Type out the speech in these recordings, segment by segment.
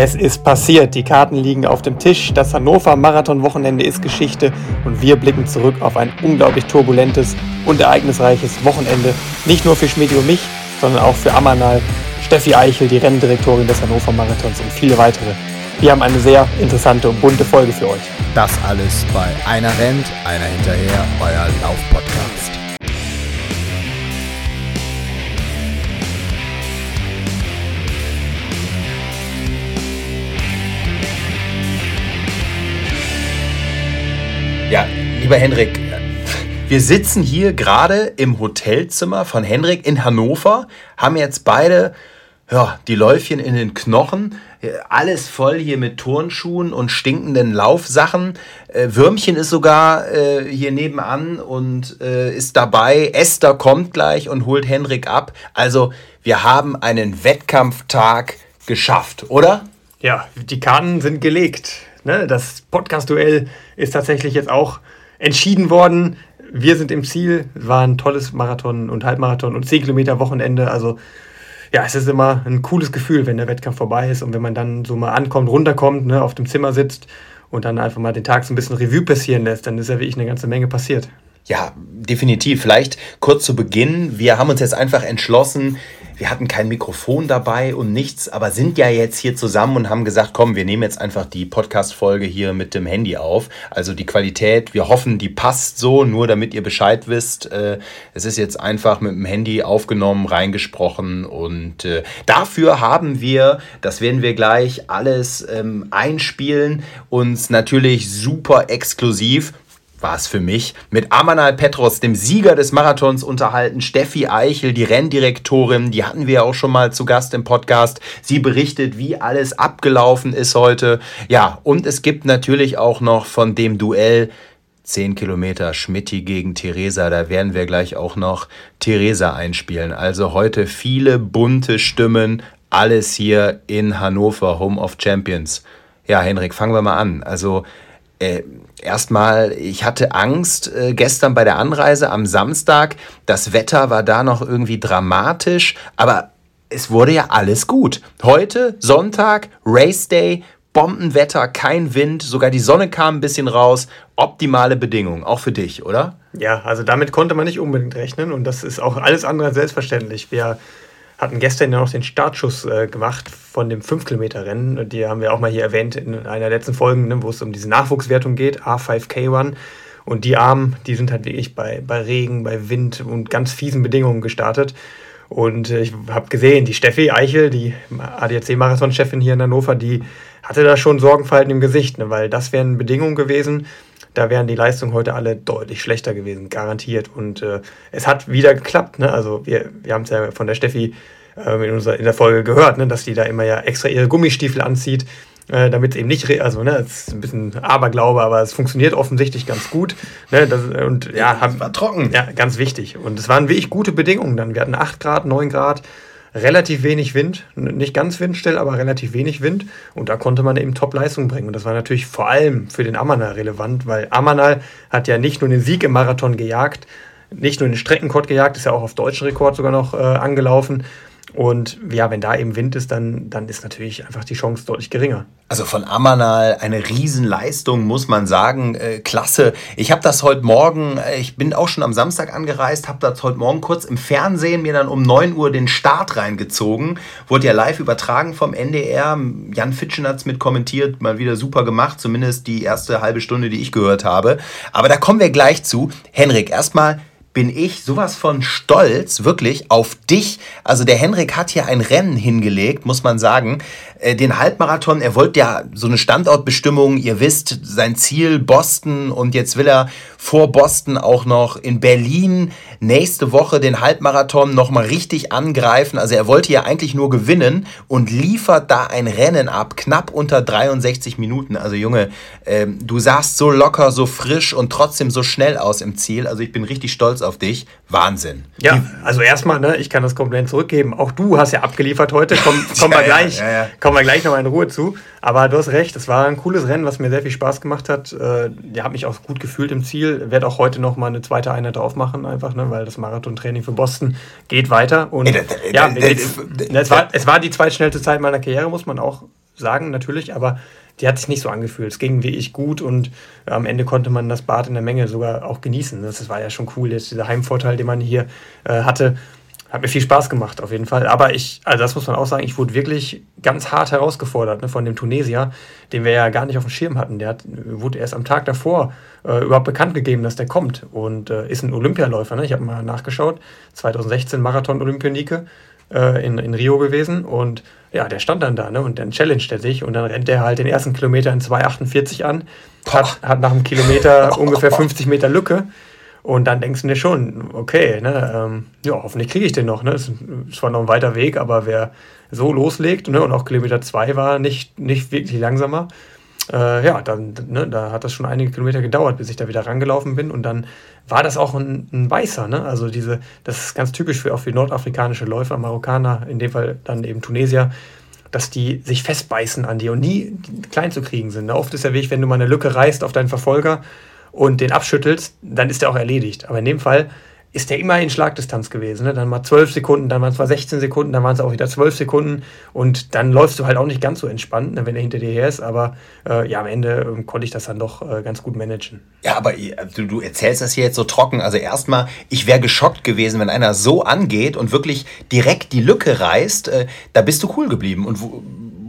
Es ist passiert. Die Karten liegen auf dem Tisch. Das Hannover Marathon-Wochenende ist Geschichte und wir blicken zurück auf ein unglaublich turbulentes und ereignisreiches Wochenende. Nicht nur für Schmidi und mich, sondern auch für Amanal, Steffi Eichel, die Renndirektorin des Hannover Marathons und viele weitere. Wir haben eine sehr interessante und bunte Folge für euch. Das alles bei Einer rennt, einer hinterher, euer Lauf-Podcast. Ja, lieber Henrik, wir sitzen hier gerade im Hotelzimmer von Henrik in Hannover, haben jetzt beide ja, die Läufchen in den Knochen, alles voll hier mit Turnschuhen und stinkenden Laufsachen. Äh, Würmchen ist sogar äh, hier nebenan und äh, ist dabei. Esther kommt gleich und holt Henrik ab. Also wir haben einen Wettkampftag geschafft, oder? Ja, die Karten sind gelegt. Ne? Das Podcast-Duell ist tatsächlich jetzt auch entschieden worden. Wir sind im Ziel. War ein tolles Marathon und Halbmarathon und 10 Kilometer Wochenende. Also ja, es ist immer ein cooles Gefühl, wenn der Wettkampf vorbei ist und wenn man dann so mal ankommt, runterkommt, ne, auf dem Zimmer sitzt und dann einfach mal den Tag so ein bisschen Revue passieren lässt, dann ist ja wirklich eine ganze Menge passiert. Ja, definitiv. Vielleicht kurz zu Beginn. Wir haben uns jetzt einfach entschlossen, wir hatten kein Mikrofon dabei und nichts, aber sind ja jetzt hier zusammen und haben gesagt, komm, wir nehmen jetzt einfach die Podcast-Folge hier mit dem Handy auf. Also die Qualität, wir hoffen, die passt so, nur damit ihr Bescheid wisst. Äh, es ist jetzt einfach mit dem Handy aufgenommen, reingesprochen und äh, dafür haben wir, das werden wir gleich alles ähm, einspielen, uns natürlich super exklusiv war es für mich, mit Amanal Petros, dem Sieger des Marathons, unterhalten. Steffi Eichel, die Renndirektorin, die hatten wir auch schon mal zu Gast im Podcast. Sie berichtet, wie alles abgelaufen ist heute. Ja, und es gibt natürlich auch noch von dem Duell 10 Kilometer Schmitti gegen Theresa. Da werden wir gleich auch noch Theresa einspielen. Also heute viele bunte Stimmen. Alles hier in Hannover, Home of Champions. Ja, Henrik, fangen wir mal an. Also, äh, erstmal, ich hatte Angst äh, gestern bei der Anreise am Samstag. Das Wetter war da noch irgendwie dramatisch, aber es wurde ja alles gut. Heute, Sonntag, Race Day, Bombenwetter, kein Wind, sogar die Sonne kam ein bisschen raus. Optimale Bedingungen, auch für dich, oder? Ja, also damit konnte man nicht unbedingt rechnen und das ist auch alles andere als selbstverständlich. Wir hatten gestern ja noch den Startschuss äh, gemacht von dem 5-Kilometer-Rennen. Die haben wir auch mal hier erwähnt in einer letzten Folgen, ne, wo es um diese Nachwuchswertung geht, A5K1. Und die Armen, die sind halt wirklich bei, bei Regen, bei Wind und ganz fiesen Bedingungen gestartet. Und äh, ich habe gesehen, die Steffi Eichel, die ADAC-Marathon-Chefin hier in Hannover, die hatte da schon Sorgenfalten im Gesicht, ne, weil das wären Bedingungen gewesen, da wären die Leistungen heute alle deutlich schlechter gewesen, garantiert. Und äh, es hat wieder geklappt. Ne? Also wir, wir haben es ja von der Steffi äh, in, unserer, in der Folge gehört, ne? dass die da immer ja extra ihre Gummistiefel anzieht, äh, damit es eben nicht, also ne, es ist ein bisschen Aberglaube, aber es funktioniert offensichtlich ganz gut. Ne? Das, und ja, haben, war trocken. Ja, ganz wichtig. Und es waren wirklich gute Bedingungen dann. Wir hatten 8 Grad, 9 Grad relativ wenig Wind, nicht ganz windstill, aber relativ wenig Wind. Und da konnte man eben Top-Leistung bringen. Und das war natürlich vor allem für den Amanal relevant, weil Amanal hat ja nicht nur den Sieg im Marathon gejagt, nicht nur den Streckenkord gejagt, ist ja auch auf deutschen Rekord sogar noch äh, angelaufen, und ja, wenn da eben Wind ist, dann, dann ist natürlich einfach die Chance deutlich geringer. Also von Amanal eine Riesenleistung, muss man sagen. Äh, klasse. Ich habe das heute Morgen, äh, ich bin auch schon am Samstag angereist, habe das heute Morgen kurz im Fernsehen mir dann um 9 Uhr den Start reingezogen. Wurde ja live übertragen vom NDR. Jan Fitschen hat es mit kommentiert, mal wieder super gemacht, zumindest die erste halbe Stunde, die ich gehört habe. Aber da kommen wir gleich zu. Henrik, erstmal bin ich sowas von stolz, wirklich, auf dich. Also der Henrik hat hier ein Rennen hingelegt, muss man sagen. Äh, den Halbmarathon, er wollte ja so eine Standortbestimmung, ihr wisst, sein Ziel Boston und jetzt will er vor Boston auch noch in Berlin nächste Woche den Halbmarathon nochmal richtig angreifen. Also er wollte ja eigentlich nur gewinnen und liefert da ein Rennen ab, knapp unter 63 Minuten. Also Junge, äh, du sahst so locker, so frisch und trotzdem so schnell aus im Ziel. Also ich bin richtig stolz auf dich. Wahnsinn. Ja, also erstmal, ne, ich kann das Kompliment zurückgeben. Auch du hast ja abgeliefert heute. Komm, komm ja, mal gleich. Ja, ja, kommen wir gleich nochmal in Ruhe zu. Aber du hast recht, es war ein cooles Rennen, was mir sehr viel Spaß gemacht hat. Äh, ja, habe mich auch gut gefühlt im Ziel. Werde auch heute nochmal eine zweite Einheit drauf machen, einfach, ne, weil das Marathontraining für Boston geht weiter. Und ja, es, war, es war die zweitschnellste Zeit meiner Karriere, muss man auch sagen, natürlich, aber die hat sich nicht so angefühlt. Es ging wie ich gut und äh, am Ende konnte man das Bad in der Menge sogar auch genießen. Das war ja schon cool, jetzt dieser Heimvorteil, den man hier äh, hatte. Hat mir viel Spaß gemacht, auf jeden Fall. Aber ich, also das muss man auch sagen, ich wurde wirklich ganz hart herausgefordert ne, von dem Tunesier, den wir ja gar nicht auf dem Schirm hatten. Der hat, wurde erst am Tag davor äh, überhaupt bekannt gegeben, dass der kommt und äh, ist ein Olympialäufer. Ne? Ich habe mal nachgeschaut, 2016 Marathon-Olympionike äh, in, in Rio gewesen und ja, der stand dann da ne? und dann challenged er sich und dann rennt er halt den ersten Kilometer in 2,48 an, hat, hat nach einem Kilometer ungefähr 50 Meter Lücke und dann denkst du dir schon, okay, ne, ähm, ja, hoffentlich kriege ich den noch. Ne? Es war noch ein weiter Weg, aber wer so loslegt ne, und auch Kilometer 2 war nicht, nicht wirklich langsamer, äh, ja, dann ne, da hat das schon einige Kilometer gedauert, bis ich da wieder rangelaufen bin. Und dann war das auch ein, ein Weißer. Ne? Also diese, das ist ganz typisch für auch für nordafrikanische Läufer, Marokkaner, in dem Fall dann eben Tunesier, dass die sich festbeißen an dir und nie klein zu kriegen sind. Ne? Oft ist der Weg, wenn du mal eine Lücke reißt auf deinen Verfolger und den abschüttelst, dann ist der auch erledigt. Aber in dem Fall ist der immer in Schlagdistanz gewesen. Ne? Dann mal 12 Sekunden, dann waren es mal 16 Sekunden, dann waren es auch wieder 12 Sekunden und dann läufst du halt auch nicht ganz so entspannt, ne, wenn er hinter dir her ist. Aber äh, ja, am Ende äh, konnte ich das dann doch äh, ganz gut managen. Ja, aber du, du erzählst das hier jetzt so trocken. Also erstmal, ich wäre geschockt gewesen, wenn einer so angeht und wirklich direkt die Lücke reißt. Äh, da bist du cool geblieben und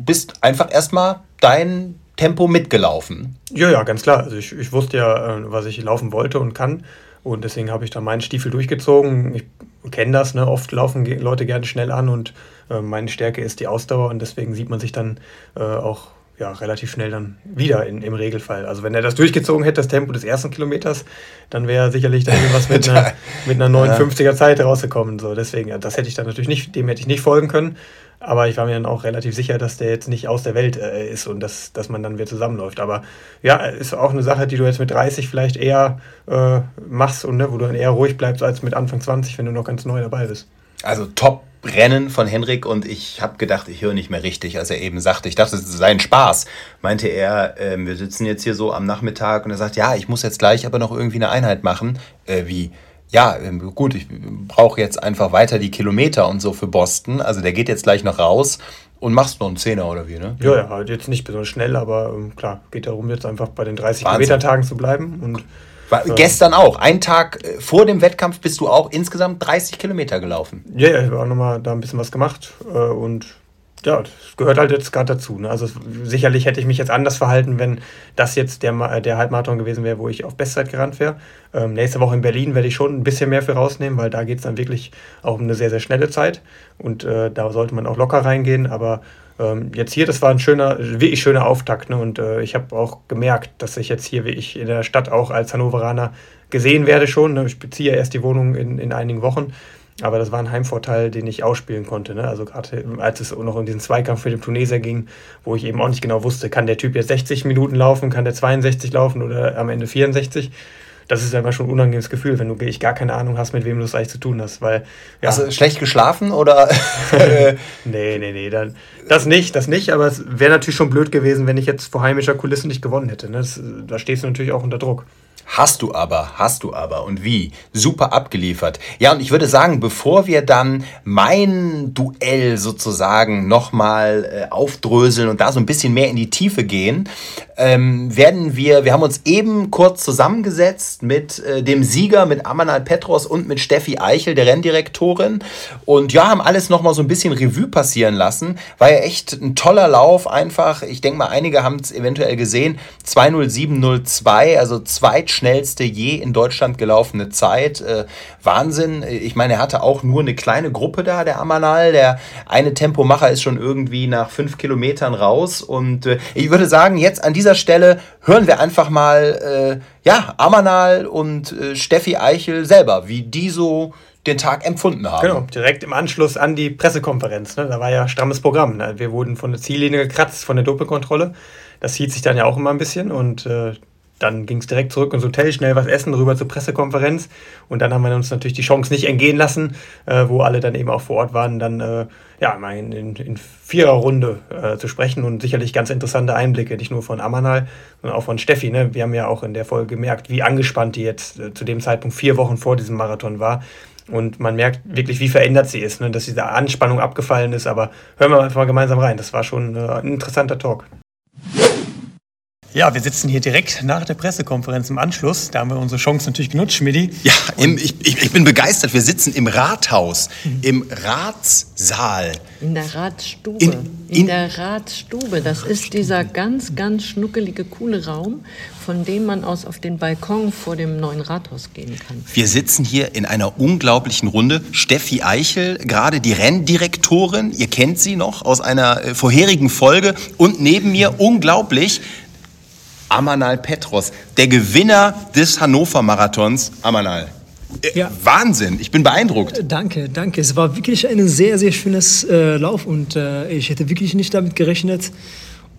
bist einfach erstmal dein Tempo mitgelaufen. Ja, ja, ganz klar. Also ich, ich wusste ja, äh, was ich laufen wollte und kann. Und deswegen habe ich da meinen Stiefel durchgezogen. Ich kenne das, ne? oft laufen Leute gerne schnell an und äh, meine Stärke ist die Ausdauer und deswegen sieht man sich dann äh, auch ja, relativ schnell dann wieder in, im Regelfall. Also wenn er das durchgezogen hätte, das Tempo des ersten Kilometers, dann wäre sicherlich da irgendwas mit einer, mit einer 59er Zeit rausgekommen. So, deswegen, das hätte ich dann natürlich nicht, dem hätte ich nicht folgen können. Aber ich war mir dann auch relativ sicher, dass der jetzt nicht aus der Welt äh, ist und dass, dass man dann wieder zusammenläuft. Aber ja, ist auch eine Sache, die du jetzt mit 30 vielleicht eher äh, machst und ne, wo du dann eher ruhig bleibst als mit Anfang 20, wenn du noch ganz neu dabei bist. Also top Rennen von Henrik und ich habe gedacht, ich höre nicht mehr richtig, als er eben sagte, ich dachte, es sei ein Spaß. Meinte er, äh, wir sitzen jetzt hier so am Nachmittag und er sagt, ja, ich muss jetzt gleich aber noch irgendwie eine Einheit machen. Äh, wie? Ja, ähm, gut, ich brauche jetzt einfach weiter die Kilometer und so für Boston. Also der geht jetzt gleich noch raus und machst noch einen Zehner oder wie, ne? Ja, ja, halt jetzt nicht besonders schnell, aber ähm, klar, geht darum, jetzt einfach bei den 30 Kilometer-Tagen zu bleiben. Und, War, äh, gestern auch. Einen Tag äh, vor dem Wettkampf bist du auch insgesamt 30 Kilometer gelaufen. Ja, ja, ich habe auch nochmal da ein bisschen was gemacht äh, und ja, das gehört halt jetzt gerade dazu. Ne? Also sicherlich hätte ich mich jetzt anders verhalten, wenn das jetzt der, der Halbmarathon gewesen wäre, wo ich auf Bestzeit gerannt wäre. Ähm, nächste Woche in Berlin werde ich schon ein bisschen mehr für rausnehmen, weil da geht es dann wirklich auch um eine sehr, sehr schnelle Zeit. Und äh, da sollte man auch locker reingehen. Aber ähm, jetzt hier, das war ein schöner, wirklich schöner Auftakt. Ne? Und äh, ich habe auch gemerkt, dass ich jetzt hier wirklich in der Stadt auch als Hannoveraner gesehen werde schon. Ne? Ich beziehe ja erst die Wohnung in, in einigen Wochen. Aber das war ein Heimvorteil, den ich ausspielen konnte. Ne? Also gerade als es noch in diesen Zweikampf für den Tunesier ging, wo ich eben auch nicht genau wusste, kann der Typ jetzt 60 Minuten laufen, kann der 62 laufen oder am Ende 64. Das ist einfach schon ein unangenehmes Gefühl, wenn du wirklich gar keine Ahnung hast, mit wem du es eigentlich zu tun hast. Weil, ja. Hast du schlecht geschlafen oder? nee, nee, nee. Dann, das nicht, das nicht, aber es wäre natürlich schon blöd gewesen, wenn ich jetzt vor heimischer Kulisse nicht gewonnen hätte. Ne? Das, da stehst du natürlich auch unter Druck. Hast du aber, hast du aber und wie? Super abgeliefert. Ja, und ich würde sagen, bevor wir dann mein Duell sozusagen nochmal äh, aufdröseln und da so ein bisschen mehr in die Tiefe gehen, ähm, werden wir, wir haben uns eben kurz zusammengesetzt mit äh, dem Sieger, mit Amanal Petros und mit Steffi Eichel, der Renndirektorin. Und ja, haben alles nochmal so ein bisschen Revue passieren lassen. War ja echt ein toller Lauf einfach. Ich denke mal, einige haben es eventuell gesehen. 20702, also zweit schnellste je in Deutschland gelaufene Zeit. Äh, Wahnsinn. Ich meine, er hatte auch nur eine kleine Gruppe da, der Amanal. Der eine Tempomacher ist schon irgendwie nach fünf Kilometern raus. Und äh, ich würde sagen, jetzt an dieser Stelle hören wir einfach mal, äh, ja, Amanal und äh, Steffi Eichel selber, wie die so den Tag empfunden haben. Genau, direkt im Anschluss an die Pressekonferenz. Ne? Da war ja strammes Programm. Ne? Wir wurden von der Ziellinie gekratzt, von der Doppelkontrolle. Das hielt sich dann ja auch immer ein bisschen und äh, dann ging es direkt zurück ins Hotel, schnell was essen, rüber zur Pressekonferenz. Und dann haben wir uns natürlich die Chance nicht entgehen lassen, äh, wo alle dann eben auch vor Ort waren, dann äh, ja, mal in, in, in vierer Runde äh, zu sprechen und sicherlich ganz interessante Einblicke, nicht nur von Amanal, sondern auch von Steffi. Ne? Wir haben ja auch in der Folge gemerkt, wie angespannt die jetzt äh, zu dem Zeitpunkt vier Wochen vor diesem Marathon war und man merkt wirklich, wie verändert sie ist, ne? dass diese Anspannung abgefallen ist. Aber hören wir einfach mal gemeinsam rein. Das war schon äh, ein interessanter Talk. Ja, wir sitzen hier direkt nach der Pressekonferenz im Anschluss. Da haben wir unsere Chance natürlich genutzt, Schmidti. Ja, im, ich, ich, bin begeistert. Wir sitzen im Rathaus, mhm. im Ratssaal. In der Ratsstube. In, in, in, der Ratsstube. Das ist dieser ganz, ganz schnuckelige, coole Raum, von dem man aus auf den Balkon vor dem neuen Rathaus gehen kann. Wir sitzen hier in einer unglaublichen Runde. Steffi Eichel, gerade die Renndirektorin, ihr kennt sie noch aus einer äh, vorherigen Folge. Und neben mir, unglaublich, Amanal Petros, der Gewinner des Hannover Marathons. Amanal. Äh, ja. Wahnsinn, ich bin beeindruckt. Danke, danke. Es war wirklich ein sehr, sehr schönes äh, Lauf und äh, ich hätte wirklich nicht damit gerechnet.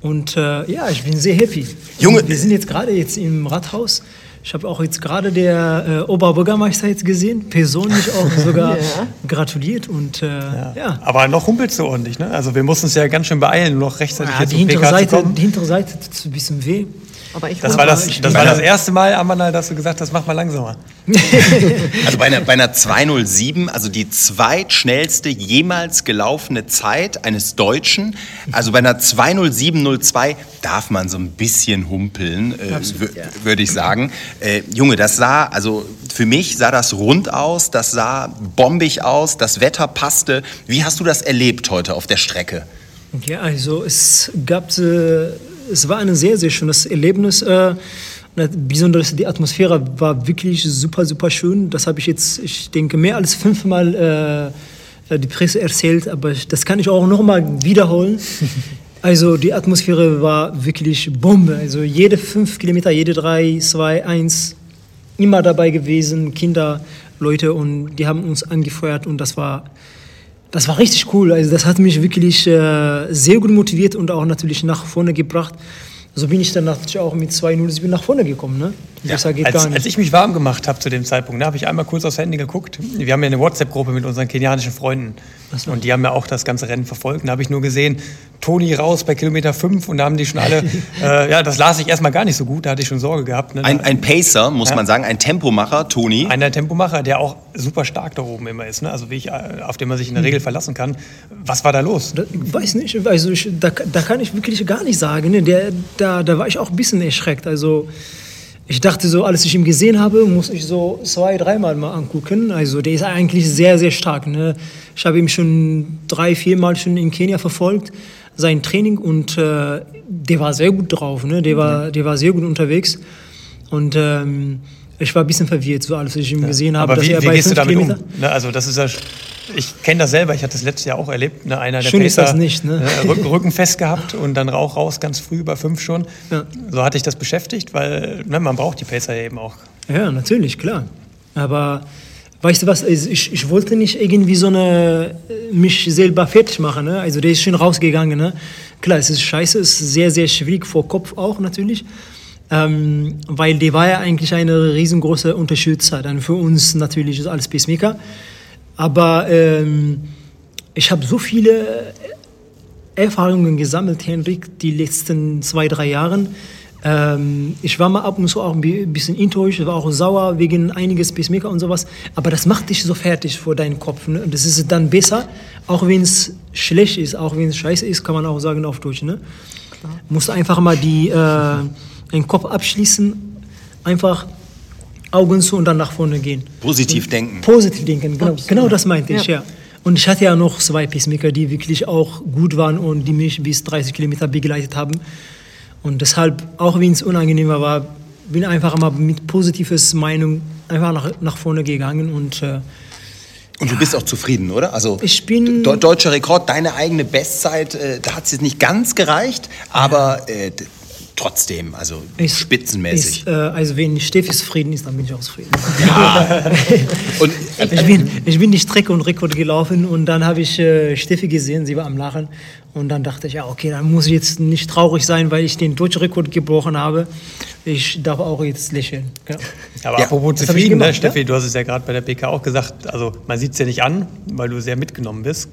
Und äh, ja, ich bin sehr happy. Junge, und wir sind jetzt gerade jetzt im Rathaus. Ich habe auch jetzt gerade der äh, Oberbürgermeister jetzt gesehen, persönlich auch sogar ja. gratuliert und äh, ja. ja. Aber noch humpelt so ordentlich, ne? Also wir mussten uns ja ganz schön beeilen, noch rechtzeitig ja, jetzt die hintere Seite, Die hintere Seite tut ein bisschen weh. Aber ich das war das, das, war das erste Mal, Amanal, dass du gesagt hast, mach mal langsamer. also bei einer, bei einer 207, also die zweitschnellste jemals gelaufene Zeit eines Deutschen. Also bei einer 20702 darf man so ein bisschen humpeln, äh, ja. würde ich sagen. Äh, Junge, das sah, also für mich sah das rund aus, das sah bombig aus, das Wetter passte. Wie hast du das erlebt heute auf der Strecke? Ja, also es gab äh, es war ein sehr, sehr schönes Erlebnis. Äh, besonders die Atmosphäre war wirklich super, super schön. Das habe ich jetzt, ich denke, mehr als fünfmal äh, die Presse erzählt, aber das kann ich auch nochmal wiederholen. Also die Atmosphäre war wirklich Bombe. Also jede fünf Kilometer, jede drei, zwei, eins, immer dabei gewesen, Kinder, Leute und die haben uns angefeuert und das war das war richtig cool. Also das hat mich wirklich äh, sehr gut motiviert und auch natürlich nach vorne gebracht. So bin ich dann natürlich auch mit 2-0 nach vorne gekommen. Ne? Ja, als, als, ich mich warm gemacht habe zu dem Zeitpunkt, ne, habe ich einmal kurz aufs Handy geguckt. Wir haben ja eine WhatsApp-Gruppe mit unseren kenianischen Freunden. So. Und die haben ja auch das ganze Rennen verfolgt. Da habe ich nur gesehen, Toni raus bei Kilometer 5 und da haben die schon alle, äh, ja, das las ich erstmal gar nicht so gut, da hatte ich schon Sorge gehabt. Ne? Ein, ein, Pacer, muss ja. man sagen, ein Tempomacher, Toni. Einer Tempomacher, der auch super stark da oben immer ist, ne? also wie ich, äh, auf den man sich in der Regel verlassen kann. Was war da los? Da, ich weiß nicht, also ich, da, da kann ich wirklich gar nicht sagen. Ne? Der, da, da war ich auch ein bisschen erschreckt. Also ich dachte so, als ich ihn gesehen habe, muss ich so zwei, dreimal mal angucken. Also der ist eigentlich sehr, sehr stark. Ne? Ich habe ihn schon drei, viermal schon in Kenia verfolgt sein Training und äh, der war sehr gut drauf, ne? der, war, der war sehr gut unterwegs. Und ähm, ich war ein bisschen verwirrt, so als ich ihn ja. gesehen habe. Aber wie, wie gehst du damit Kilometer um? Ne, also das ist ja, ich kenne das selber, ich hatte das letztes Jahr auch erlebt. Ne, einer der Schön ist das nicht. Ne? Äh, Rücken, Rücken fest gehabt und dann Rauch raus, ganz früh, bei fünf schon. Ja. So hatte ich das beschäftigt, weil ne, man braucht die Pacer ja eben auch. Ja, natürlich, klar. Aber weißt du was, ich, ich wollte nicht irgendwie so eine, mich selber fertig machen. Ne? Also der ist schon rausgegangen. Ne? Klar, es ist scheiße, es ist sehr, sehr schwierig vor Kopf auch natürlich. Ähm, weil die war ja eigentlich eine riesengroße Unterstützer. Dann für uns natürlich als Pacemaker. Aber ähm, ich habe so viele Erfahrungen gesammelt, Henrik, die letzten zwei, drei Jahre ähm, ich war mal ab und zu auch ein bisschen enttäuscht, war auch sauer wegen einiges Pacemaker und sowas. Aber das macht dich so fertig vor deinem Kopf. Ne? Das ist dann besser, auch wenn es schlecht ist, auch wenn es scheiße ist, kann man auch sagen auf Deutsch. Ne? Klar. Musst einfach mal die, äh, den Kopf abschließen, einfach Augen zu und dann nach vorne gehen. Positiv und denken. Positiv denken, genau, genau das meinte ich, ja. Und ich hatte ja noch zwei Pacemaker, die wirklich auch gut waren und die mich bis 30 Kilometer begleitet haben. Und deshalb, auch wenn es unangenehmer war, bin einfach mal mit positives Meinung einfach nach, nach vorne gegangen und äh, und du bist auch zufrieden, oder? Also ich bin deutscher Rekord, deine eigene Bestzeit, äh, da hat es jetzt nicht ganz gereicht, aber äh, trotzdem, also ist, spitzenmäßig. Ist, äh, also wenn Steffi zufrieden ist, dann bin ich auch zufrieden. Ja. und, ich, bin, ich bin die Strecke und Rekord gelaufen und dann habe ich äh, Steffi gesehen, sie war am Lachen und dann dachte ich, ja okay, dann muss ich jetzt nicht traurig sein, weil ich den deutschen Rekord gebrochen habe. Ich darf auch jetzt lächeln. Ja. Aber ja, apropos zufrieden, gemacht, ne, Steffi, du hast es ja gerade bei der PK auch gesagt, also man sieht es ja nicht an, weil du sehr mitgenommen bist,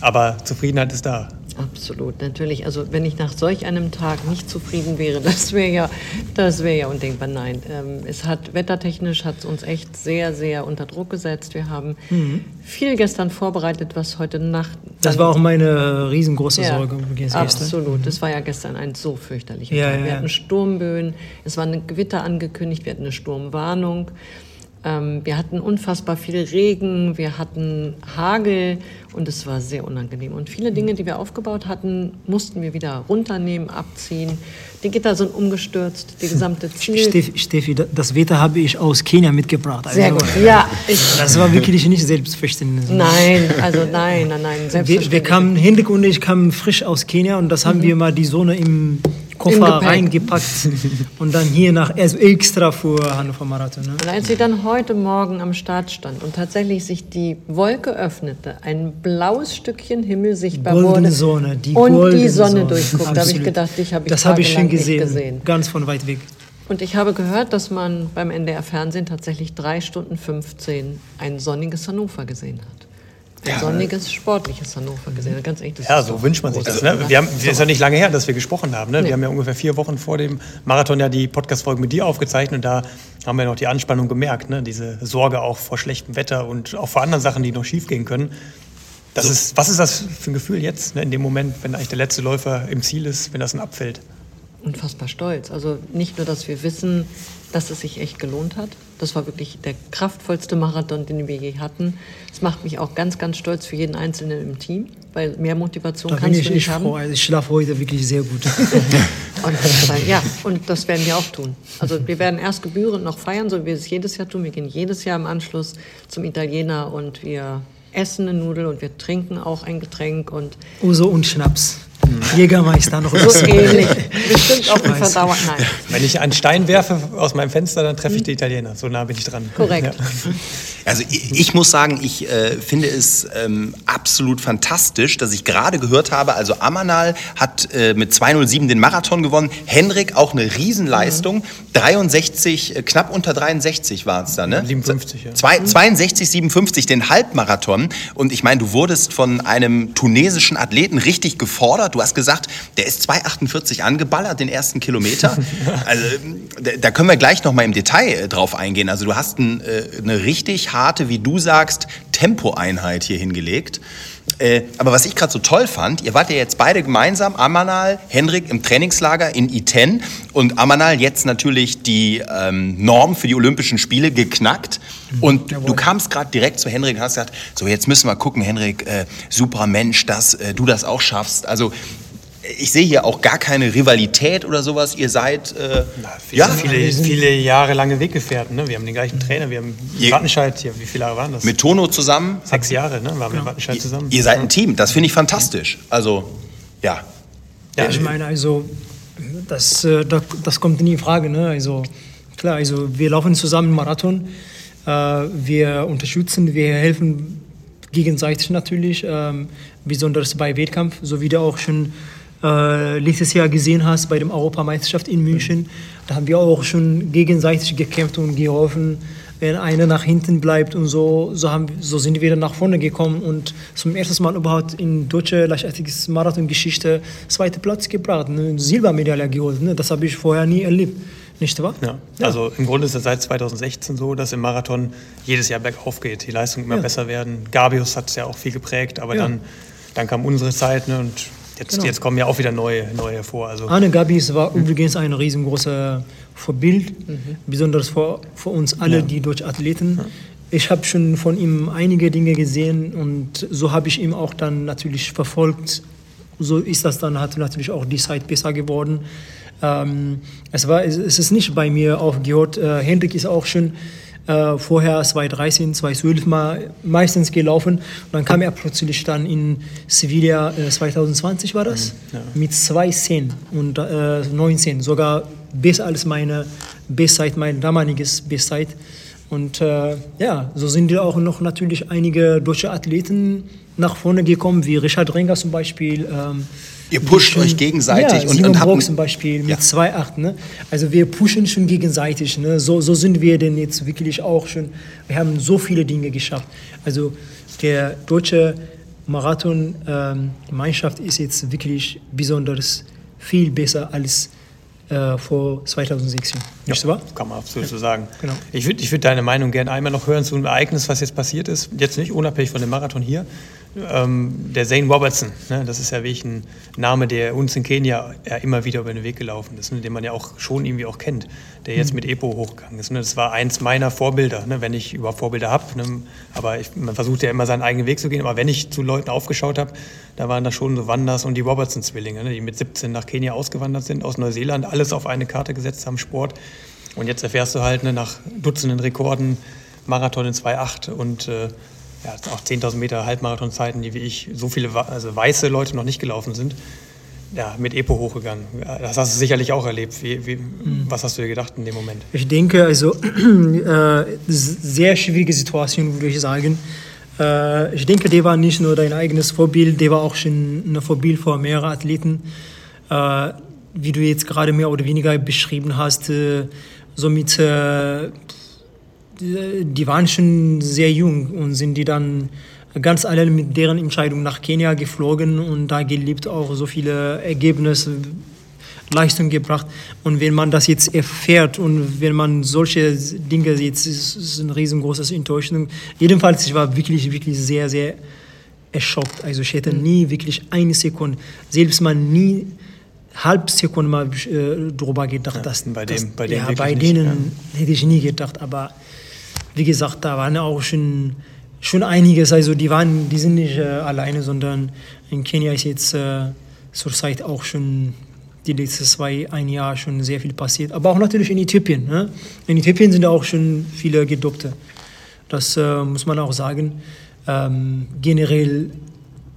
aber Zufriedenheit ist da. Absolut, natürlich. Also wenn ich nach solch einem Tag nicht zufrieden wäre, das wäre ja, das wäre ja undenkbar. Nein, ähm, es hat wettertechnisch hat es uns echt sehr, sehr unter Druck gesetzt. Wir haben mhm. viel gestern vorbereitet, was heute Nacht. Das war auch meine riesengroße ja, Sorge gestern. Absolut, es war ja gestern ein so fürchterlicher ja, Tag. Wir ja. hatten Sturmböen, es war ein Gewitter angekündigt, wir hatten eine Sturmwarnung. Ähm, wir hatten unfassbar viel Regen, wir hatten Hagel und es war sehr unangenehm. Und viele Dinge, die wir aufgebaut hatten, mussten wir wieder runternehmen, abziehen. Die Gitter sind umgestürzt, die gesamte Ziel... Steffi, Steffi das Wetter habe ich aus Kenia mitgebracht. Also, sehr gut, ja. das war wirklich nicht selbstverständlich. Nein, also nein, nein, nein, selbstverständlich. Wir, wir kamen, Hendrik und ich kamen frisch aus Kenia und das haben mhm. wir mal die Sonne im Koffer reingepackt und dann hier nach also extra für Hannover Marathon. Ne? Und als sie dann heute Morgen am Start stand und tatsächlich sich die Wolke öffnete, ein blaues Stückchen Himmel sichtbar Goldene wurde Sonne, die und die Sonne durchguckt, da habe ich gedacht, dich habe ich Das habe ich schon gesehen, gesehen, ganz von weit weg. Und ich habe gehört, dass man beim NDR Fernsehen tatsächlich drei Stunden 15 ein sonniges Hannover gesehen hat ja. sonniges, sportliches Hannover gesehen. Ganz echt, ja, so wünscht man sich das. Ne? Wir haben, es ist ja nicht lange her, dass wir gesprochen haben. Ne? Nee. Wir haben ja ungefähr vier Wochen vor dem Marathon ja die Podcast-Folge mit dir aufgezeichnet und da haben wir noch die Anspannung gemerkt. Ne? Diese Sorge auch vor schlechtem Wetter und auch vor anderen Sachen, die noch schiefgehen können. Das so. ist, was ist das für ein Gefühl jetzt, ne? in dem Moment, wenn eigentlich der letzte Läufer im Ziel ist, wenn das ein abfällt? Unfassbar stolz. Also nicht nur, dass wir wissen, dass es sich echt gelohnt hat, das war wirklich der kraftvollste Marathon, den wir je hatten. Es macht mich auch ganz, ganz stolz für jeden Einzelnen im Team, weil mehr Motivation da kannst ich, du nicht ich haben. Froh. Also ich schlafe heute wirklich sehr gut. und, ja, und das werden wir auch tun. Also wir werden erst gebührend noch feiern, so wie wir es jedes Jahr tun. Wir gehen jedes Jahr im Anschluss zum Italiener und wir essen eine Nudel und wir trinken auch ein Getränk und Uso und Schnaps. Jägermeister noch so ähnlich. Bestimmt auch ein Verdauer. Nein. Wenn ich einen Stein werfe aus meinem Fenster, dann treffe ich die Italiener. So nah bin ich dran. Korrekt. Ja. Also ich, ich, muss sagen, ich äh, finde es ähm, absolut fantastisch, dass ich gerade gehört habe, also Amanal hat äh, mit 207 den Marathon gewonnen, Henrik auch eine Riesenleistung, mhm. 63, äh, knapp unter 63 war es da, ne? 57, ja. Zwei, 62, 57 den Halbmarathon und ich meine, du wurdest von einem tunesischen Athleten richtig gefordert, du hast gesagt, der ist 2,48 angeballert, den ersten Kilometer. also da können wir gleich noch mal im Detail äh, drauf eingehen. Also du hast ein, äh, eine richtig harte, wie du sagst, Tempoeinheit hier hingelegt. Äh, aber was ich gerade so toll fand, ihr wart ja jetzt beide gemeinsam, Amanal, Hendrik im Trainingslager in Iten und Amanal jetzt natürlich die ähm, Norm für die Olympischen Spiele geknackt. Mhm. Und Jawohl. du kamst gerade direkt zu Hendrik und hast gesagt, so jetzt müssen wir gucken, Hendrik, äh, super Mensch, dass äh, du das auch schaffst. Also ich sehe hier auch gar keine Rivalität oder sowas. Ihr seid äh, Na, viele, ja? viele, viele Jahre lange Weggefährten. Ne? Wir haben den gleichen Trainer, wir haben Wattenscheid hier. Wie viele Jahre waren das? Mit Tono zusammen? Sechs Jahre, ne? Waren wir ja. Wattenscheid zusammen. Ihr, ihr seid ein Team, das finde ich fantastisch. Also, ja. Ja, ich meine, also, das, äh, das kommt nie in Frage. Ne? Also, klar, also wir laufen zusammen Marathon. Äh, wir unterstützen, wir helfen gegenseitig natürlich, ähm, besonders bei Wettkampf, so wie du auch schon äh, letztes Jahr gesehen hast bei der Europameisterschaft in München. Da haben wir auch schon gegenseitig gekämpft und geholfen, wenn einer nach hinten bleibt und so, so, haben, so sind wir dann nach vorne gekommen und zum ersten Mal überhaupt in deutscher Leichtathletik-Marathon-Geschichte zweiten Platz gebracht, eine Silbermedaille geholt. Ne? Das habe ich vorher nie erlebt. Nicht wahr? Ja. ja. Also im Grunde ist es seit 2016 so, dass im Marathon jedes Jahr bergauf geht, die Leistungen immer ja. besser werden. Gabius hat es ja auch viel geprägt, aber ja. dann, dann kam unsere Zeit ne, und Jetzt, genau. jetzt kommen ja auch wieder neue, neue hervor. Also Anne Gabis war mhm. übrigens ein riesengroßer Vorbild, mhm. besonders für, für uns alle, die deutschen Athleten. Ich habe schon von ihm einige Dinge gesehen und so habe ich ihn auch dann natürlich verfolgt. So ist das dann, hat natürlich auch die Zeit besser geworden. Ähm, es, war, es ist nicht bei mir aufgehört. Äh, Hendrik ist auch schon äh, vorher 2013, 2012 mal meistens gelaufen. Und dann kam er plötzlich dann in Sevilla äh, 2020 war das, mhm, ja. mit 2,10 und äh, 19, sogar besser als meine Bestzeit, mein damaliges Bestzeit. Und äh, ja, so sind auch noch natürlich einige deutsche Athleten nach vorne gekommen, wie Richard Renger zum Beispiel. Ähm, Ihr pusht schon, euch gegenseitig. Ja, und, Simon und Brock zum Beispiel mit 2,8. Ne? Also wir pushen schon gegenseitig. Ne? So, so sind wir denn jetzt wirklich auch schon. Wir haben so viele Dinge geschafft. Also der deutsche Marathon-Gemeinschaft ähm, ist jetzt wirklich besonders viel besser als äh, vor 2016. Nicht ja, wahr? Kann man absolut so sagen. Genau. Ich würde ich würd deine Meinung gerne einmal noch hören zu einem Ereignis, was jetzt passiert ist. Jetzt nicht unabhängig von dem Marathon hier, ähm, der Zane Robertson, ne, das ist ja wirklich ein Name, der uns in Kenia ja immer wieder über den Weg gelaufen ist, ne, den man ja auch schon irgendwie auch kennt, der jetzt mhm. mit EPO hochgegangen ist. Ne. Das war eins meiner Vorbilder, ne, wenn ich überhaupt Vorbilder habe. Ne, aber ich, man versucht ja immer seinen eigenen Weg zu gehen. Aber wenn ich zu Leuten aufgeschaut habe, da waren da schon so Wanders und die Robertson-Zwillinge, ne, die mit 17 nach Kenia ausgewandert sind, aus Neuseeland, alles auf eine Karte gesetzt haben, Sport. Und jetzt erfährst du halt ne, nach Dutzenden Rekorden, Marathon in 2,8 und äh, ja, auch 10.000 Meter Halbmarathonzeiten, die wie ich so viele also weiße Leute noch nicht gelaufen sind, ja, mit Epo hochgegangen. Das hast du sicherlich auch erlebt. Wie, wie, mhm. Was hast du dir gedacht in dem Moment? Ich denke, also äh, sehr schwierige Situation, würde ich sagen. Äh, ich denke, der war nicht nur dein eigenes Vorbild, der war auch schon ein Vorbild für mehrere Athleten. Äh, wie du jetzt gerade mehr oder weniger beschrieben hast, äh, so mit äh, die waren schon sehr jung und sind die dann ganz allein mit deren Entscheidung nach Kenia geflogen und da gelebt, auch so viele Ergebnisse, Leistung gebracht. Und wenn man das jetzt erfährt und wenn man solche Dinge jetzt, ist es eine riesengroße Enttäuschung. Jedenfalls, ich war wirklich, wirklich sehr, sehr erschockt. Also ich hätte nie wirklich eine Sekunde, selbst mal nie halb Sekunde mal äh, drüber gedacht, ja, dass bei, dem, dass, bei, dem ja, bei denen ja. hätte ich nie gedacht, aber wie gesagt, da waren auch schon, schon einiges. Also die, waren, die sind nicht äh, alleine, sondern in Kenia ist jetzt äh, zurzeit auch schon die letzten zwei, ein Jahr schon sehr viel passiert. Aber auch natürlich in Äthiopien. Ne? In Äthiopien sind auch schon viele Gedopte. Das äh, muss man auch sagen. Ähm, generell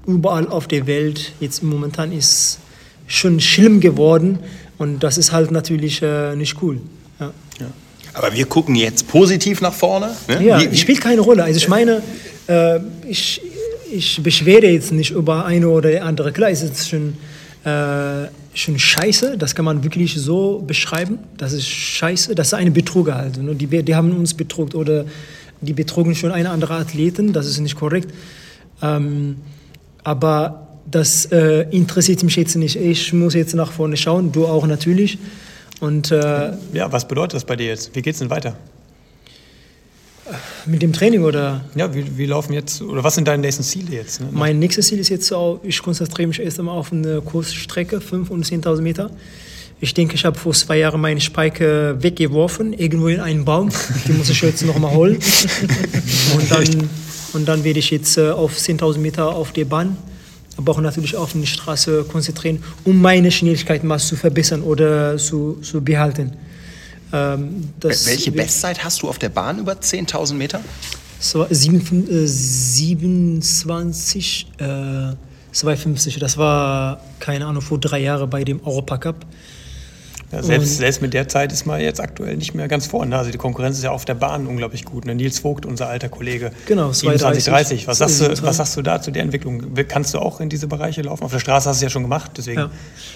überall auf der Welt, jetzt momentan ist schon schlimm geworden und das ist halt natürlich äh, nicht cool. Ja. Ja. Aber wir gucken jetzt positiv nach vorne. Ne? Ja, wie, spielt keine Rolle. Also ich meine, äh, ich, ich beschwere jetzt nicht über eine oder andere. Klar, es ist schon, äh, schon scheiße, das kann man wirklich so beschreiben. Das ist scheiße, das ist eine Betrüger halt. Ne? Die, die haben uns betrogen oder die betrogen schon eine andere Athleten, das ist nicht korrekt. Ähm, aber das äh, interessiert mich jetzt nicht. Ich muss jetzt nach vorne schauen, du auch natürlich. Und, äh, ja, was bedeutet das bei dir jetzt? Wie geht es denn weiter? Mit dem Training oder? Ja, wie, wie laufen jetzt, oder was sind deine nächsten Ziele jetzt? Ne? Mein nächstes Ziel ist jetzt, auch, ich konzentriere mich erst einmal auf eine Kursstrecke, 5.000 und 10.000 Meter. Ich denke, ich habe vor zwei Jahren meine Spike weggeworfen, irgendwo in einen Baum. Die muss ich jetzt noch mal holen. und, dann, und dann werde ich jetzt äh, auf 10.000 Meter auf der Bahn aber auch natürlich auf die Straße konzentrieren, um meine Schnelligkeit mal zu verbessern oder zu, zu behalten. Ähm, Welche Bestzeit hast du auf der Bahn über 10.000 Meter? Das war 27, äh, 250. Das war, keine Ahnung, vor drei Jahren bei dem Europacup. Ja, selbst, selbst mit der Zeit ist man jetzt aktuell nicht mehr ganz vorne. Also die Konkurrenz ist ja auf der Bahn unglaublich gut. Ne? Nils Vogt, unser alter Kollege, genau, 27, 30. Was sagst, du, was sagst du da zu der Entwicklung? Kannst du auch in diese Bereiche laufen? Auf der Straße hast du es ja schon gemacht, deswegen ja.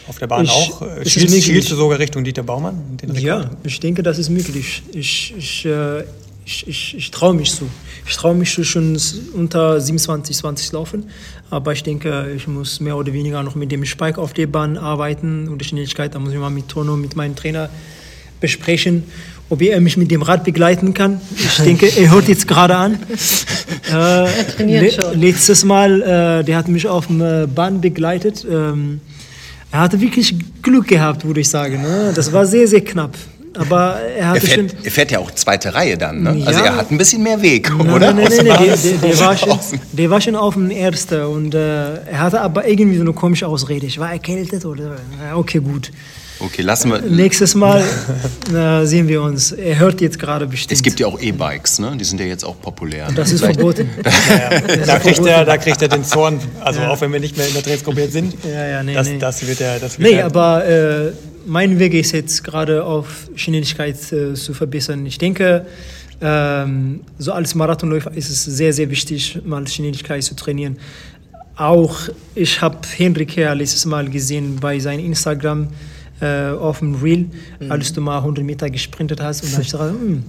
auf der Bahn ich, auch. Schielst, schielst du sogar Richtung Dieter Baumann? ja, ich denke, das ist möglich. Ich, ich, äh, ich, ich, ich traue mich so. Ich traue mich schon unter 27, 20 laufen. Aber ich denke, ich muss mehr oder weniger noch mit dem Spike auf der Bahn arbeiten und die Schnelligkeit. Da muss ich mal mit Tono, mit meinem Trainer besprechen, ob er mich mit dem Rad begleiten kann. Ich denke, er hört jetzt gerade an. äh, le schon. Letztes Mal, äh, der hat mich auf der Bahn begleitet. Ähm, er hatte wirklich Glück gehabt, würde ich sagen. Ne? Das war sehr, sehr knapp. Aber er, er, fährt, er fährt ja auch zweite Reihe dann, ne? Also ja. Also er hat ein bisschen mehr Weg, nein, oder? Nein, nein, nein, der, der, der, war schon, der war schon auf dem Ersten und äh, er hatte aber irgendwie so eine komische Ausrede. Ich war erkältet oder, okay, gut. Okay, lassen wir. Nächstes Mal äh, sehen wir uns. Er hört jetzt gerade bestimmt. Es gibt ja auch E-Bikes, ne? Die sind ja jetzt auch populär. Das ist verboten. ja, ja. Da, kriegt er, da kriegt er den Zorn. Also ja. auch wenn wir nicht mehr in der Trainingsgruppe jetzt sind. Ja, ja, nee, das, nee. das wird er. Das wird nee, er, aber äh, mein Weg ist jetzt gerade auf Schnelligkeit äh, zu verbessern. Ich denke, ähm, so als Marathonläufer ist es sehr, sehr wichtig, mal Schnelligkeit zu trainieren. Auch ich habe Henrik Herr letztes Mal gesehen bei seinem Instagram äh, auf dem Reel, mhm. als du mal 100 Meter gesprintet hast und dann ich dachte, hm,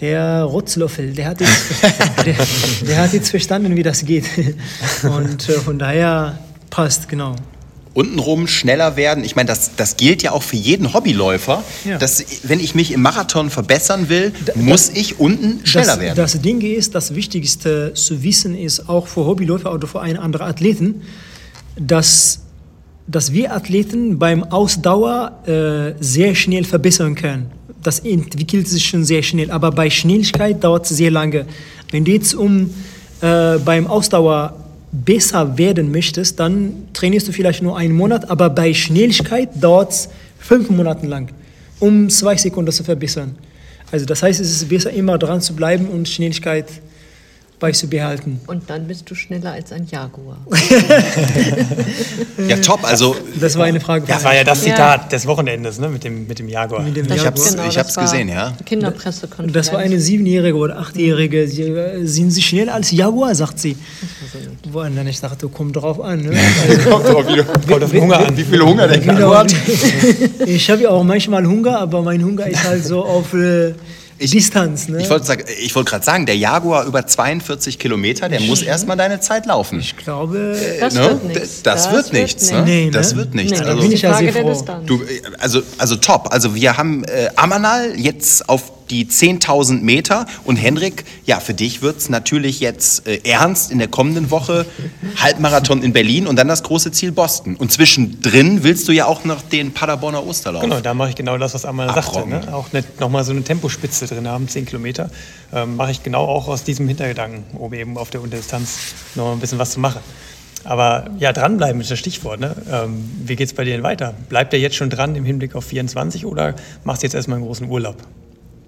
Der Rotzlöffel, der hat, jetzt, der, der hat jetzt verstanden, wie das geht. Und äh, von daher passt, genau untenrum schneller werden. Ich meine, das, das gilt ja auch für jeden Hobbyläufer, ja. dass wenn ich mich im Marathon verbessern will, da, muss das, ich unten schneller das, werden. Das Ding ist, das Wichtigste zu wissen ist, auch für Hobbyläufer oder für einen anderen Athleten, dass, dass wir Athleten beim Ausdauer äh, sehr schnell verbessern können. Das entwickelt sich schon sehr schnell, aber bei Schnelligkeit dauert es sehr lange. Wenn du jetzt um äh, beim Ausdauer besser werden möchtest, dann trainierst du vielleicht nur einen Monat, aber bei Schnelligkeit dauert es fünf Monate lang, um zwei Sekunden zu verbessern. Also das heißt, es ist besser immer dran zu bleiben und Schnelligkeit beizubehalten. Und dann bist du schneller als ein Jaguar. ja, top. Also, das war eine Frage. Das war ja das Zitat ja. des Wochenendes ne, mit, dem, mit dem Jaguar. Mit dem ich habe es genau, gesehen, ja. Kinderpressekonferenz. Das war eine Siebenjährige oder Achtjährige. Sie, äh, sind Sie schnell als Jaguar, sagt sie. Wo dann ich dachte, kommt drauf an. Ne? Also, kommt drauf, wie, kommt auf Hunger an. Wie viel Hunger der genau. Jaguar hat. ich habe ja auch manchmal Hunger, aber mein Hunger ist halt so auf... Äh, ich, Distanz, ne? Ich wollte wollt gerade sagen, der Jaguar über 42 Kilometer, der muss erstmal deine Zeit laufen. Ich glaube, das ne? wird nichts. Das, das, wird nichts. Ne? Nee, das wird nichts. Nee, also, bin ich ja sehr froh. Du, also, also top. Also wir haben äh, Amanal jetzt auf die 10.000 Meter. Und Henrik, ja, für dich wird es natürlich jetzt äh, ernst in der kommenden Woche. Halbmarathon in Berlin und dann das große Ziel Boston. Und zwischendrin willst du ja auch noch den Paderborner Osterlauf. Genau, da mache ich genau das, was Amal sagte. Ne? Auch nochmal so eine Tempospitze drin haben, 10 Kilometer. Ähm, mache ich genau auch aus diesem Hintergedanken, um eben auf der Unterdistanz noch ein bisschen was zu machen. Aber ja, dranbleiben ist das Stichwort. Ne? Ähm, wie geht es bei dir denn weiter? Bleibt er jetzt schon dran im Hinblick auf 24 oder machst du jetzt erstmal einen großen Urlaub?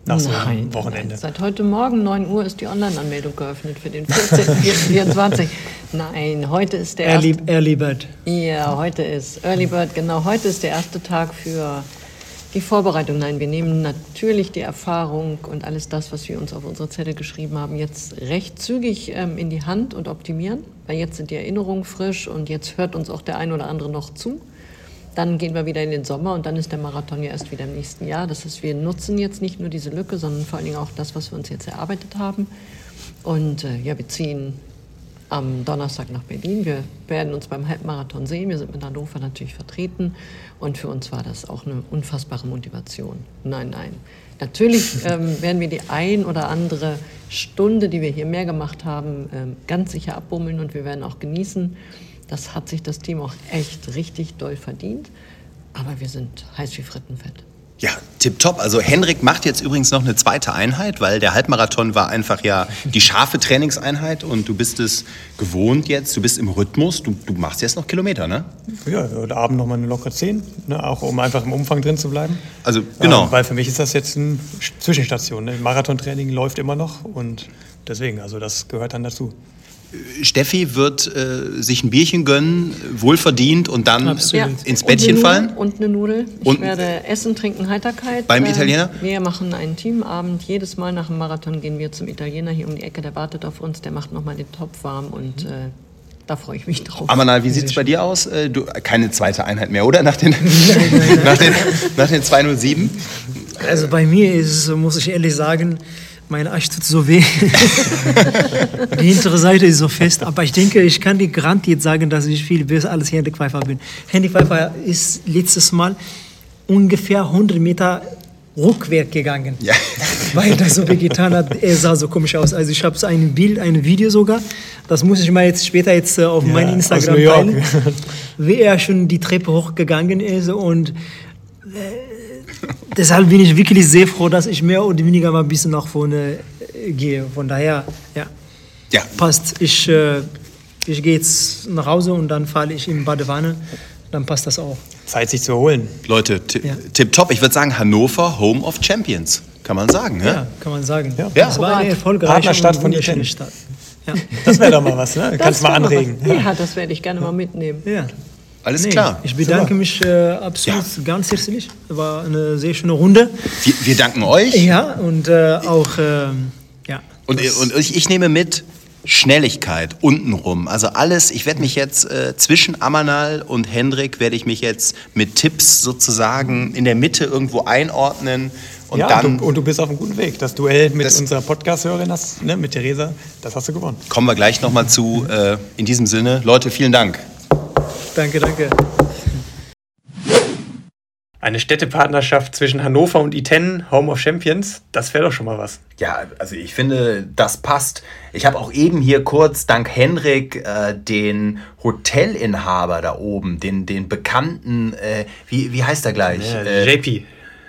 Nach so einem Wochenende. Nein. Seit heute Morgen 9 Uhr ist die Online-Anmeldung geöffnet für den 14.24. Nein, heute ist der Early, erste, Early Bird. Ja, heute ist Early Bird, genau. Heute ist der erste Tag für die Vorbereitung. Nein, wir nehmen natürlich die Erfahrung und alles das, was wir uns auf unsere Zettel geschrieben haben, jetzt recht zügig ähm, in die Hand und optimieren. Weil jetzt sind die Erinnerungen frisch und jetzt hört uns auch der ein oder andere noch zu. Dann gehen wir wieder in den Sommer und dann ist der Marathon ja erst wieder im nächsten Jahr. Das heißt, wir nutzen jetzt nicht nur diese Lücke, sondern vor allen Dingen auch das, was wir uns jetzt erarbeitet haben. Und äh, ja, wir ziehen am Donnerstag nach Berlin. Wir werden uns beim Halbmarathon sehen. Wir sind mit Hannover natürlich vertreten. Und für uns war das auch eine unfassbare Motivation. Nein, nein. Natürlich ähm, werden wir die ein oder andere Stunde, die wir hier mehr gemacht haben, ähm, ganz sicher abbummeln und wir werden auch genießen. Das hat sich das Team auch echt richtig doll verdient. Aber wir sind heiß wie Frittenfett. Ja, tipptopp. Also Henrik macht jetzt übrigens noch eine zweite Einheit, weil der Halbmarathon war einfach ja die scharfe Trainingseinheit und du bist es gewohnt jetzt, du bist im Rhythmus, du, du machst jetzt noch Kilometer, ne? Ja, heute Abend nochmal eine lockere 10, ne? auch um einfach im Umfang drin zu bleiben. Also genau. Ähm, weil für mich ist das jetzt eine Zwischenstation. Ne? Marathontraining läuft immer noch und deswegen, also das gehört dann dazu. Steffi wird äh, sich ein Bierchen gönnen, wohlverdient und dann ja. ins Bettchen und fallen. Und eine Nudel. Ich und werde essen, trinken, Heiterkeit. Beim Italiener? Wir machen einen Teamabend. Jedes Mal nach dem Marathon gehen wir zum Italiener hier um die Ecke. Der wartet auf uns. Der macht nochmal den Topf warm und äh, da freue ich mich drauf. Amanal, wie sieht es bei dir aus? Äh, du, keine zweite Einheit mehr, oder? Nach den, nach den, nach den 207? Also bei mir ist, muss ich ehrlich sagen, mein Arsch tut so weh. die hintere Seite ist so fest. Aber ich denke, ich kann dir garantiert sagen, dass ich viel besser als Henrik Pfeiffer bin. Henrik Pfeiffer ist letztes Mal ungefähr 100 Meter rückwärts gegangen, ja. weil das so getan hat. Er sah so komisch aus. Also ich habe so ein Bild, ein Video sogar. Das muss ich mal jetzt später jetzt äh, auf ja, mein Instagram teilen, wie er schon die Treppe hochgegangen ist und deshalb bin ich wirklich sehr froh, dass ich mehr oder weniger mal ein bisschen nach vorne äh, gehe. Von daher, ja, ja. passt. Ich, äh, ich gehe jetzt nach Hause und dann falle ich in Badewanne. Dann passt das auch. Zeit, sich zu holen. Leute, ja. tipptopp. Ich würde sagen, Hannover, Home of Champions. Kann man sagen, ne? Ja, kann man sagen. Ja. Das war eine erfolgreiche Partnerstadt von Etienne. Stadt. Ja. Das wäre doch mal was, ne? Kannst du mal anregen. Ja, das werde ich gerne mal mitnehmen. Ja. Alles nee, klar. Ich bedanke Super. mich äh, absolut ja. ganz herzlich. War eine sehr schöne Runde. Wir, wir danken euch. Ja, und äh, auch, äh, ja. Und, und ich, ich, nehme mit, Schnelligkeit untenrum, also alles, ich werde mich jetzt äh, zwischen Amanal und Hendrik werde ich mich jetzt mit Tipps sozusagen in der Mitte irgendwo einordnen. Und ja, dann und du, und du bist auf einem guten Weg. Das Duell mit unserer Podcast-Hörerin, ne, mit Theresa, das hast du gewonnen. Kommen wir gleich nochmal zu. Äh, in diesem Sinne, Leute, vielen Dank. Danke, danke. Eine Städtepartnerschaft zwischen Hannover und Iten, Home of Champions, das wäre doch schon mal was. Ja, also ich finde, das passt. Ich habe auch eben hier kurz dank Henrik äh, den Hotelinhaber da oben, den, den bekannten, äh, wie, wie heißt er gleich? Ja, äh, JP.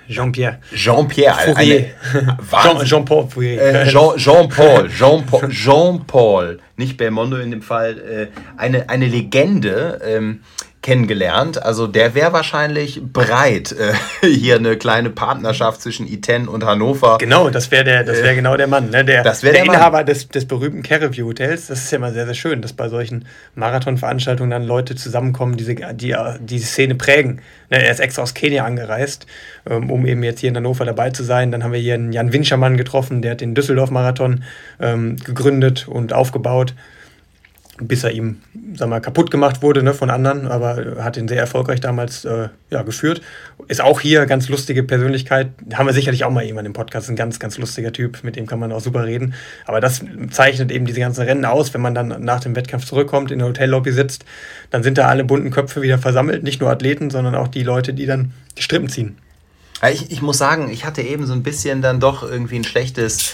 Jean-Pierre. Jean-Pierre. Fourier. Jean, Jean-Paul Fourier. Äh, Jean, Jean-Paul. Jean-Paul. Jean-Paul. Nicht Belmondo in dem Fall. Äh, eine, eine Legende. Ähm, kennengelernt. Also der wäre wahrscheinlich bereit, äh, hier eine kleine Partnerschaft zwischen Iten und Hannover. Genau, das wäre der, das wäre äh, genau der Mann, ne? Der, das der, der Inhaber des, des berühmten Carreview Hotels. Das ist ja immer sehr, sehr schön, dass bei solchen Marathonveranstaltungen dann Leute zusammenkommen, die die, die Szene prägen. Ne? Er ist extra aus Kenia angereist, ähm, um eben jetzt hier in Hannover dabei zu sein. Dann haben wir hier einen Jan Winschermann getroffen, der hat den Düsseldorf-Marathon ähm, gegründet und aufgebaut bis er ihm, sag mal, kaputt gemacht wurde ne, von anderen, aber hat ihn sehr erfolgreich damals äh, ja, geführt. Ist auch hier ganz lustige Persönlichkeit. Haben wir sicherlich auch mal jemanden im Podcast, ein ganz, ganz lustiger Typ, mit dem kann man auch super reden. Aber das zeichnet eben diese ganzen Rennen aus. Wenn man dann nach dem Wettkampf zurückkommt, in der Hotellobby sitzt, dann sind da alle bunten Köpfe wieder versammelt. Nicht nur Athleten, sondern auch die Leute, die dann die Strippen ziehen. Ich, ich muss sagen, ich hatte eben so ein bisschen dann doch irgendwie ein schlechtes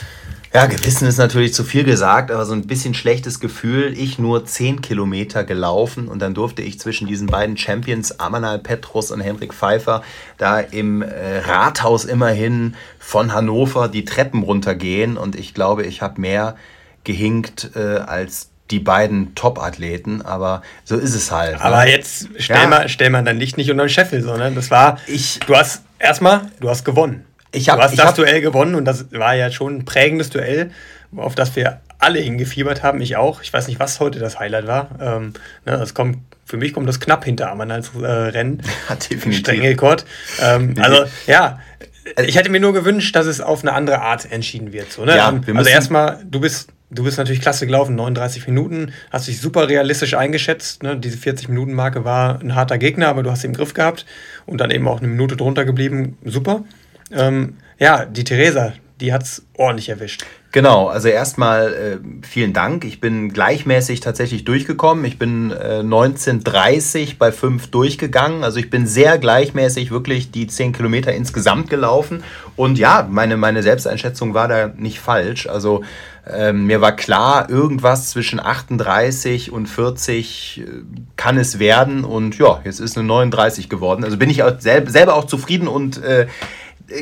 ja, Gewissen ist natürlich zu viel gesagt, aber so ein bisschen schlechtes Gefühl. Ich nur 10 Kilometer gelaufen und dann durfte ich zwischen diesen beiden Champions, Amanal Petrus und Henrik Pfeiffer, da im äh, Rathaus immerhin von Hannover die Treppen runtergehen und ich glaube, ich habe mehr gehinkt äh, als die beiden Top-Athleten, aber so ist es halt. Aber ne? jetzt stell, ja. mal, stell mal dein Licht nicht unter den Scheffel, sondern das war, ich, du hast erstmal, du hast gewonnen. Ich hab, du hast das hab, Duell gewonnen und das war ja schon ein prägendes Duell, auf das wir alle hingefiebert haben. Ich auch. Ich weiß nicht, was heute das Highlight war. Ähm, ne, das kommt, für mich kommt das knapp hinter Ammann als äh, Rennen. Ja, definitiv. Strengelkord. Ähm, also, ja. Ich hätte mir nur gewünscht, dass es auf eine andere Art entschieden wird. So, ne? ja, wir also erstmal, du bist Du bist natürlich klasse gelaufen, 39 Minuten, hast dich super realistisch eingeschätzt. Ne? Diese 40-Minuten-Marke war ein harter Gegner, aber du hast sie im Griff gehabt und dann eben auch eine Minute drunter geblieben. Super. Ähm, ja, die Theresa, die hat es ordentlich erwischt. Genau, also erstmal äh, vielen Dank. Ich bin gleichmäßig tatsächlich durchgekommen. Ich bin äh, 19.30 bei 5 durchgegangen. Also ich bin sehr gleichmäßig wirklich die 10 Kilometer insgesamt gelaufen. Und ja, meine, meine Selbsteinschätzung war da nicht falsch. Also ähm, mir war klar, irgendwas zwischen 38 und 40 äh, kann es werden. Und ja, jetzt ist eine 39 geworden. Also bin ich auch selb selber auch zufrieden und äh,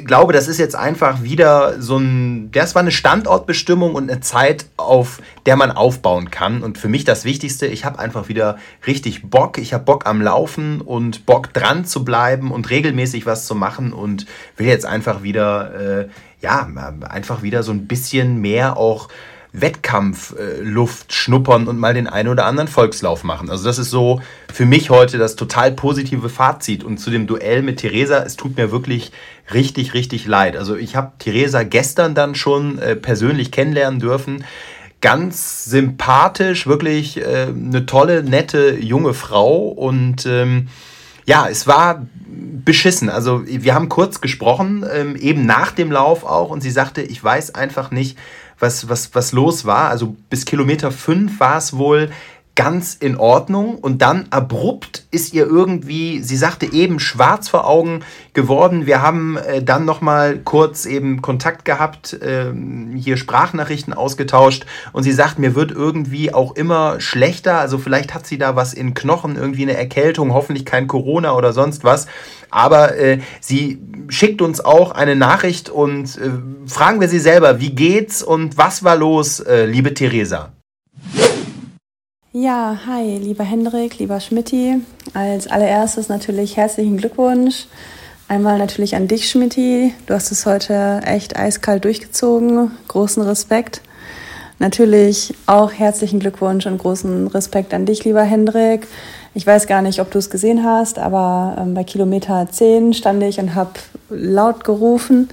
glaube, das ist jetzt einfach wieder so ein, das war eine Standortbestimmung und eine Zeit, auf der man aufbauen kann. Und für mich das Wichtigste, ich habe einfach wieder richtig Bock. Ich habe Bock am Laufen und Bock dran zu bleiben und regelmäßig was zu machen und will jetzt einfach wieder, äh, ja, einfach wieder so ein bisschen mehr auch Wettkampfluft schnuppern und mal den einen oder anderen Volkslauf machen. Also das ist so für mich heute das total positive Fazit. Und zu dem Duell mit Theresa, es tut mir wirklich richtig, richtig leid. Also ich habe Theresa gestern dann schon äh, persönlich kennenlernen dürfen. Ganz sympathisch, wirklich äh, eine tolle, nette, junge Frau. Und ähm, ja, es war beschissen. Also wir haben kurz gesprochen, ähm, eben nach dem Lauf auch. Und sie sagte, ich weiß einfach nicht, was, was, was los war. Also bis Kilometer 5 war es wohl ganz in Ordnung und dann abrupt ist ihr irgendwie, sie sagte eben schwarz vor Augen geworden. Wir haben äh, dann noch mal kurz eben Kontakt gehabt, äh, hier Sprachnachrichten ausgetauscht und sie sagt, mir wird irgendwie auch immer schlechter. Also vielleicht hat sie da was in Knochen, irgendwie eine Erkältung, hoffentlich kein Corona oder sonst was. Aber äh, sie schickt uns auch eine Nachricht und äh, fragen wir sie selber, wie geht's und was war los, äh, liebe Theresa? Ja, hi, lieber Hendrik, lieber Schmidti. Als allererstes natürlich herzlichen Glückwunsch. Einmal natürlich an dich, Schmidti. Du hast es heute echt eiskalt durchgezogen. Großen Respekt. Natürlich auch herzlichen Glückwunsch und großen Respekt an dich, lieber Hendrik. Ich weiß gar nicht, ob du es gesehen hast, aber ähm, bei Kilometer 10 stand ich und habe laut gerufen.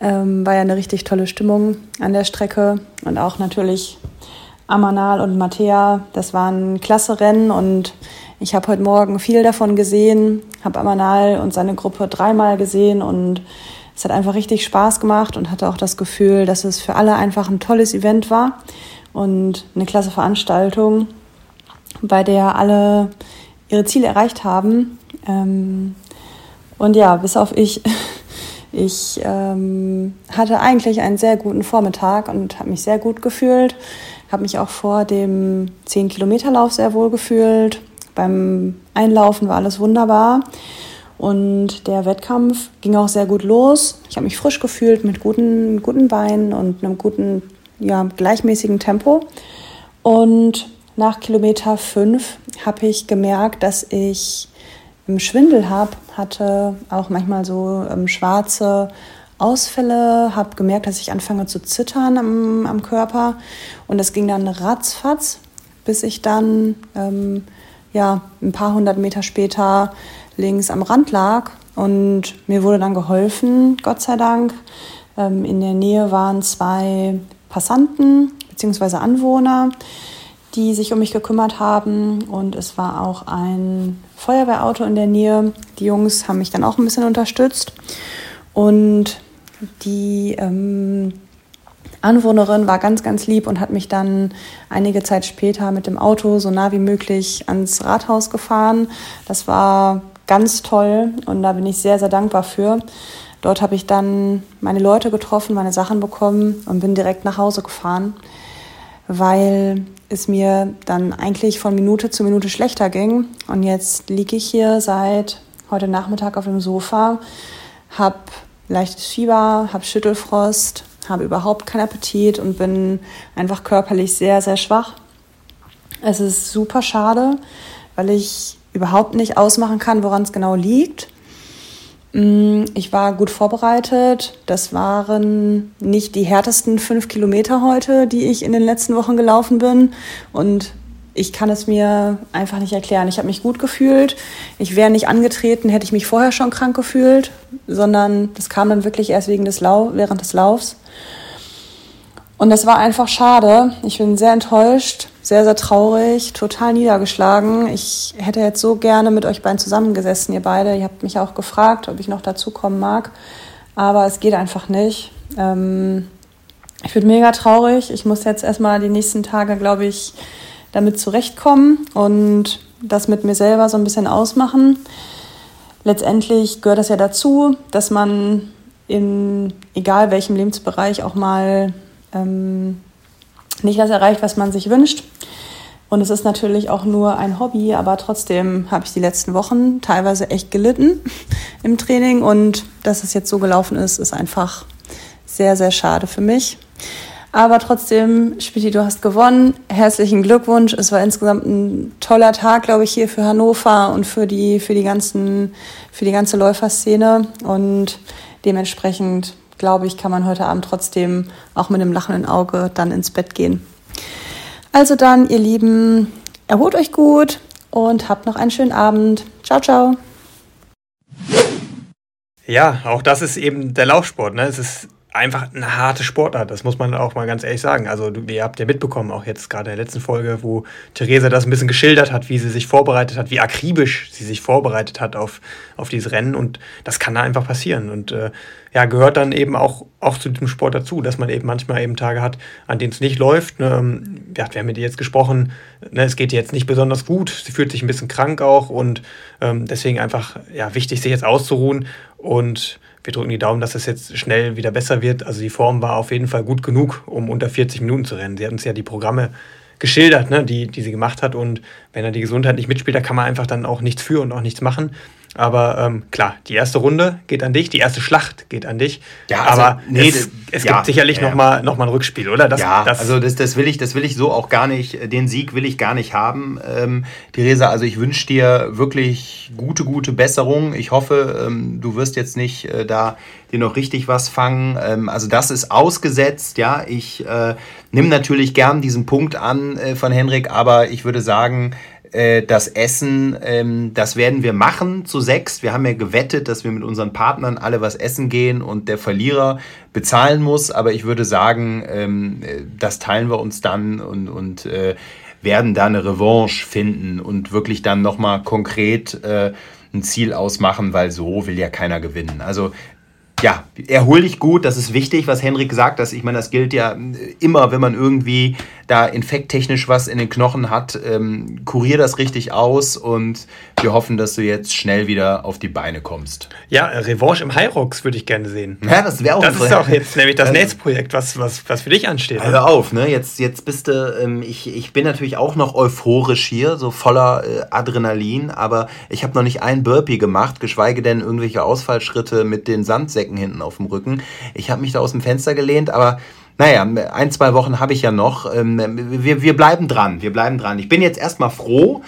Ähm, war ja eine richtig tolle Stimmung an der Strecke und auch natürlich Amanal und Mattea, das waren klasse Rennen und ich habe heute Morgen viel davon gesehen, habe Amanal und seine Gruppe dreimal gesehen und es hat einfach richtig Spaß gemacht und hatte auch das Gefühl, dass es für alle einfach ein tolles Event war und eine klasse Veranstaltung, bei der alle ihre Ziele erreicht haben. Ähm, und ja, bis auf ich, ich ähm, hatte eigentlich einen sehr guten Vormittag und habe mich sehr gut gefühlt. Habe mich auch vor dem 10-Kilometer-Lauf sehr wohl gefühlt. Beim Einlaufen war alles wunderbar. Und der Wettkampf ging auch sehr gut los. Ich habe mich frisch gefühlt mit guten, guten Beinen und einem guten, ja, gleichmäßigen Tempo. Und nach Kilometer 5 habe ich gemerkt, dass ich Schwindel habe, hatte auch manchmal so ähm, schwarze Ausfälle, habe gemerkt, dass ich anfange zu zittern am, am Körper und das ging dann ratzfatz, bis ich dann ähm, ja, ein paar hundert Meter später links am Rand lag und mir wurde dann geholfen, Gott sei Dank. Ähm, in der Nähe waren zwei Passanten bzw. Anwohner, die sich um mich gekümmert haben und es war auch ein Feuerwehrauto in der Nähe. Die Jungs haben mich dann auch ein bisschen unterstützt und die ähm, Anwohnerin war ganz, ganz lieb und hat mich dann einige Zeit später mit dem Auto so nah wie möglich ans Rathaus gefahren. Das war ganz toll und da bin ich sehr, sehr dankbar für. Dort habe ich dann meine Leute getroffen, meine Sachen bekommen und bin direkt nach Hause gefahren, weil es mir dann eigentlich von Minute zu Minute schlechter ging. Und jetzt liege ich hier seit heute Nachmittag auf dem Sofa, habe leichtes Fieber, habe Schüttelfrost, habe überhaupt keinen Appetit und bin einfach körperlich sehr, sehr schwach. Es ist super schade, weil ich überhaupt nicht ausmachen kann, woran es genau liegt. Mm, ich war gut vorbereitet. Das waren nicht die härtesten fünf Kilometer heute, die ich in den letzten Wochen gelaufen bin. Und ich kann es mir einfach nicht erklären. Ich habe mich gut gefühlt. Ich wäre nicht angetreten, hätte ich mich vorher schon krank gefühlt, sondern das kam dann wirklich erst wegen des Lau während des Laufs. Und das war einfach schade. Ich bin sehr enttäuscht, sehr, sehr traurig, total niedergeschlagen. Ich hätte jetzt so gerne mit euch beiden zusammengesessen, ihr beide. Ihr habt mich auch gefragt, ob ich noch dazukommen mag. Aber es geht einfach nicht. Ähm, ich bin mega traurig. Ich muss jetzt erstmal die nächsten Tage, glaube ich, damit zurechtkommen und das mit mir selber so ein bisschen ausmachen. Letztendlich gehört das ja dazu, dass man in egal welchem Lebensbereich auch mal ähm, nicht das erreicht, was man sich wünscht. Und es ist natürlich auch nur ein Hobby, aber trotzdem habe ich die letzten Wochen teilweise echt gelitten im Training. Und dass es jetzt so gelaufen ist, ist einfach sehr, sehr schade für mich. Aber trotzdem, Spitti, du hast gewonnen. Herzlichen Glückwunsch. Es war insgesamt ein toller Tag, glaube ich, hier für Hannover und für die, für die ganzen, für die ganze Läuferszene. Und dementsprechend, glaube ich, kann man heute Abend trotzdem auch mit einem lachenden Auge dann ins Bett gehen. Also dann, ihr Lieben, erholt euch gut und habt noch einen schönen Abend. Ciao, ciao. Ja, auch das ist eben der Laufsport. Ne? Es ist einfach eine harte Sportart, das muss man auch mal ganz ehrlich sagen. Also du, ihr habt ja mitbekommen, auch jetzt gerade in der letzten Folge, wo Theresa das ein bisschen geschildert hat, wie sie sich vorbereitet hat, wie akribisch sie sich vorbereitet hat auf, auf dieses Rennen und das kann da einfach passieren und äh, ja, gehört dann eben auch, auch zu diesem Sport dazu, dass man eben manchmal eben Tage hat, an denen es nicht läuft. Ne? Ähm, ja, wir haben mit ihr jetzt gesprochen, ne, es geht ihr jetzt nicht besonders gut, sie fühlt sich ein bisschen krank auch und ähm, deswegen einfach ja, wichtig, sich jetzt auszuruhen und wir drücken die Daumen, dass es jetzt schnell wieder besser wird. Also die Form war auf jeden Fall gut genug, um unter 40 Minuten zu rennen. Sie hat uns ja die Programme geschildert, ne, die, die sie gemacht hat. Und wenn er die Gesundheit nicht mitspielt, da kann man einfach dann auch nichts für und auch nichts machen. Aber ähm, klar, die erste Runde geht an dich, die erste Schlacht geht an dich. Ja, also, aber nee, es, es ja, gibt sicherlich ja, nochmal noch mal ein Rückspiel, oder? Das, ja, das also das, das, will ich, das will ich so auch gar nicht, den Sieg will ich gar nicht haben. Ähm, Theresa, also ich wünsche dir wirklich gute, gute Besserung. Ich hoffe, ähm, du wirst jetzt nicht äh, da dir noch richtig was fangen. Ähm, also das ist ausgesetzt, ja. Ich äh, nehme natürlich gern diesen Punkt an äh, von Henrik, aber ich würde sagen, Äh, das Essen, ähm, das werden wir machen zu sechs. Wir haben ja gewettet, dass wir mit unseren Partnern alle was essen gehen und der Verlierer bezahlen muss. Aber ich würde sagen, ähm, äh, das teilen wir uns dann und, und äh, werden da eine Revanche finden und wirklich dann nochmal konkret äh, ein Ziel ausmachen, weil so will ja keiner gewinnen. Also ja, erhol dich gut, das ist wichtig, was Henrik gesagt hat. Ich meine, das gilt ja immer, wenn man irgendwie da infekttechnisch was in den Knochen hat. Ähm, kurier das richtig aus und wir hoffen, dass du jetzt schnell wieder auf die Beine kommst. Ja, Revanche im Hyrox würde ich gerne sehen. Ja, das wäre auch Das ist auch jetzt nämlich das also, Netzprojekt, was, was, was für dich ansteht. Hör also auf, ne? Jetzt, jetzt bist du, ähm, ich, ich bin natürlich auch noch euphorisch hier, so voller äh, Adrenalin, aber ich habe noch nicht einen Burpee gemacht, geschweige denn irgendwelche Ausfallschritte mit den Sandsäcken hinten auf dem Rücken. Ich habe mich da aus dem Fenster gelehnt, aber naja, ein, zwei Wochen habe ich ja noch. Ähm, wir, wir bleiben dran, wir bleiben dran. Ich bin jetzt erstmal froh.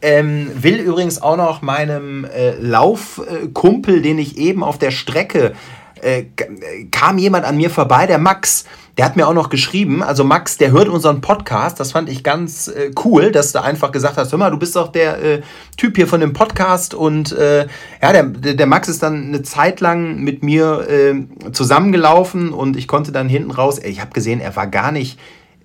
Ähm, will übrigens auch noch meinem äh, Laufkumpel, den ich eben auf der Strecke äh, kam jemand an mir vorbei, der Max, der hat mir auch noch geschrieben, also Max, der hört unseren Podcast, das fand ich ganz äh, cool, dass du einfach gesagt hast, hör mal, du bist doch der äh, Typ hier von dem Podcast und äh, ja, der, der Max ist dann eine Zeit lang mit mir äh, zusammengelaufen und ich konnte dann hinten raus, ich habe gesehen, er war gar nicht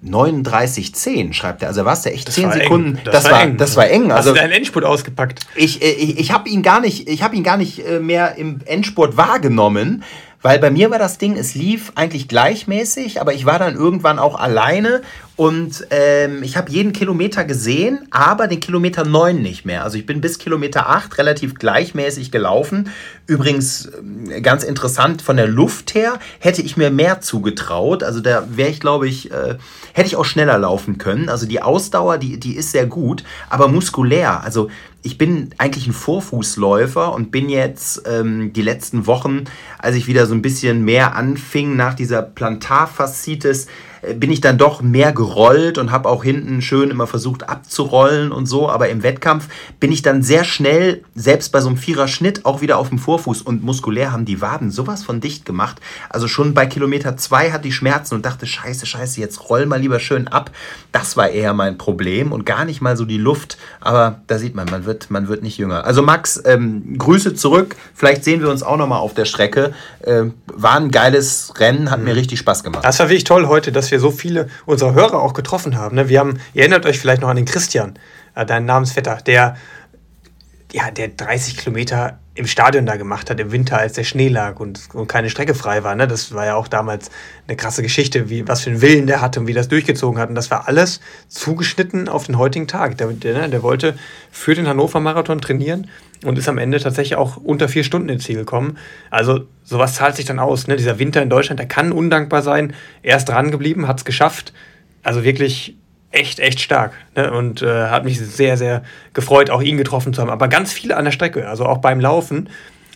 39,10 schreibt er. Also warst du echt das 10 Sekunden. Das, das, war, eng. das war eng. Also, Hast du deinen Endspurt ausgepackt? Ich, äh, ich, ich habe ihn gar nicht, ich habe ihn gar nicht äh, mehr im Endspurt wahrgenommen. Weil bei mir war das Ding, es lief eigentlich gleichmäßig, aber ich war dann irgendwann auch alleine und ähm, ich habe jeden Kilometer gesehen, aber den Kilometer 9 nicht mehr. Also ich bin bis Kilometer 8 relativ gleichmäßig gelaufen. Übrigens äh, ganz interessant, von der Luft her hätte ich mir mehr zugetraut. Also da wäre ich, glaube ich, äh, hätte ich auch schneller laufen können. Also die Ausdauer, die, die ist sehr gut, aber muskulär. Also ich bin eigentlich ein Vorfußläufer und bin jetzt ähm, die letzten Wochen, als ich wieder so ein bisschen mehr anfing nach dieser Plantarfaszitis, bin ich dann doch mehr gerollt und habe auch hinten schön immer versucht abzurollen und so. Aber im Wettkampf bin ich dann sehr schnell, selbst bei so einem Vierer-Schnitt, auch wieder auf dem Vorfuß. Und muskulär haben die Waden sowas von dicht gemacht. Also schon bei Kilometer zwei hatte ich Schmerzen und dachte, scheiße, scheiße, jetzt roll mal lieber schön ab. Das war eher mein Problem und gar nicht mal so die Luft. Aber da sieht man, man wird, man wird nicht jünger. Also Max, ähm, Grüße zurück. Vielleicht sehen wir uns auch nochmal auf der Strecke. Ähm, war ein geiles Rennen, hat mhm. mir richtig Spaß gemacht. Das war wirklich toll heute, dass wir wir so viele unserer Hörer auch getroffen haben. Ne? Wir haben, ihr erinnert euch vielleicht noch an den Christian, äh, deinen Namensvetter, der, ja, der 30 Kilometer im Stadion da gemacht hat im Winter, als der Schnee lag und, und keine Strecke frei war. Ne? Das war ja auch damals eine krasse Geschichte, wie, was für einen Willen der hatte und wie das durchgezogen hat. Und das war alles zugeschnitten auf den heutigen Tag. Der, der, ne, der wollte für den Hannover Marathon trainieren und ist am Ende tatsächlich auch unter vier Stunden ins Ziel gekommen. Also sowas zahlt sich dann aus. Ne? Dieser Winter in Deutschland, der kann undankbar sein. Er ist dran geblieben, hat es geschafft. Also wirklich echt, echt stark. Ne? Und äh, hat mich sehr, sehr gefreut, auch ihn getroffen zu haben. Aber ganz viele an der Strecke, also auch beim Laufen.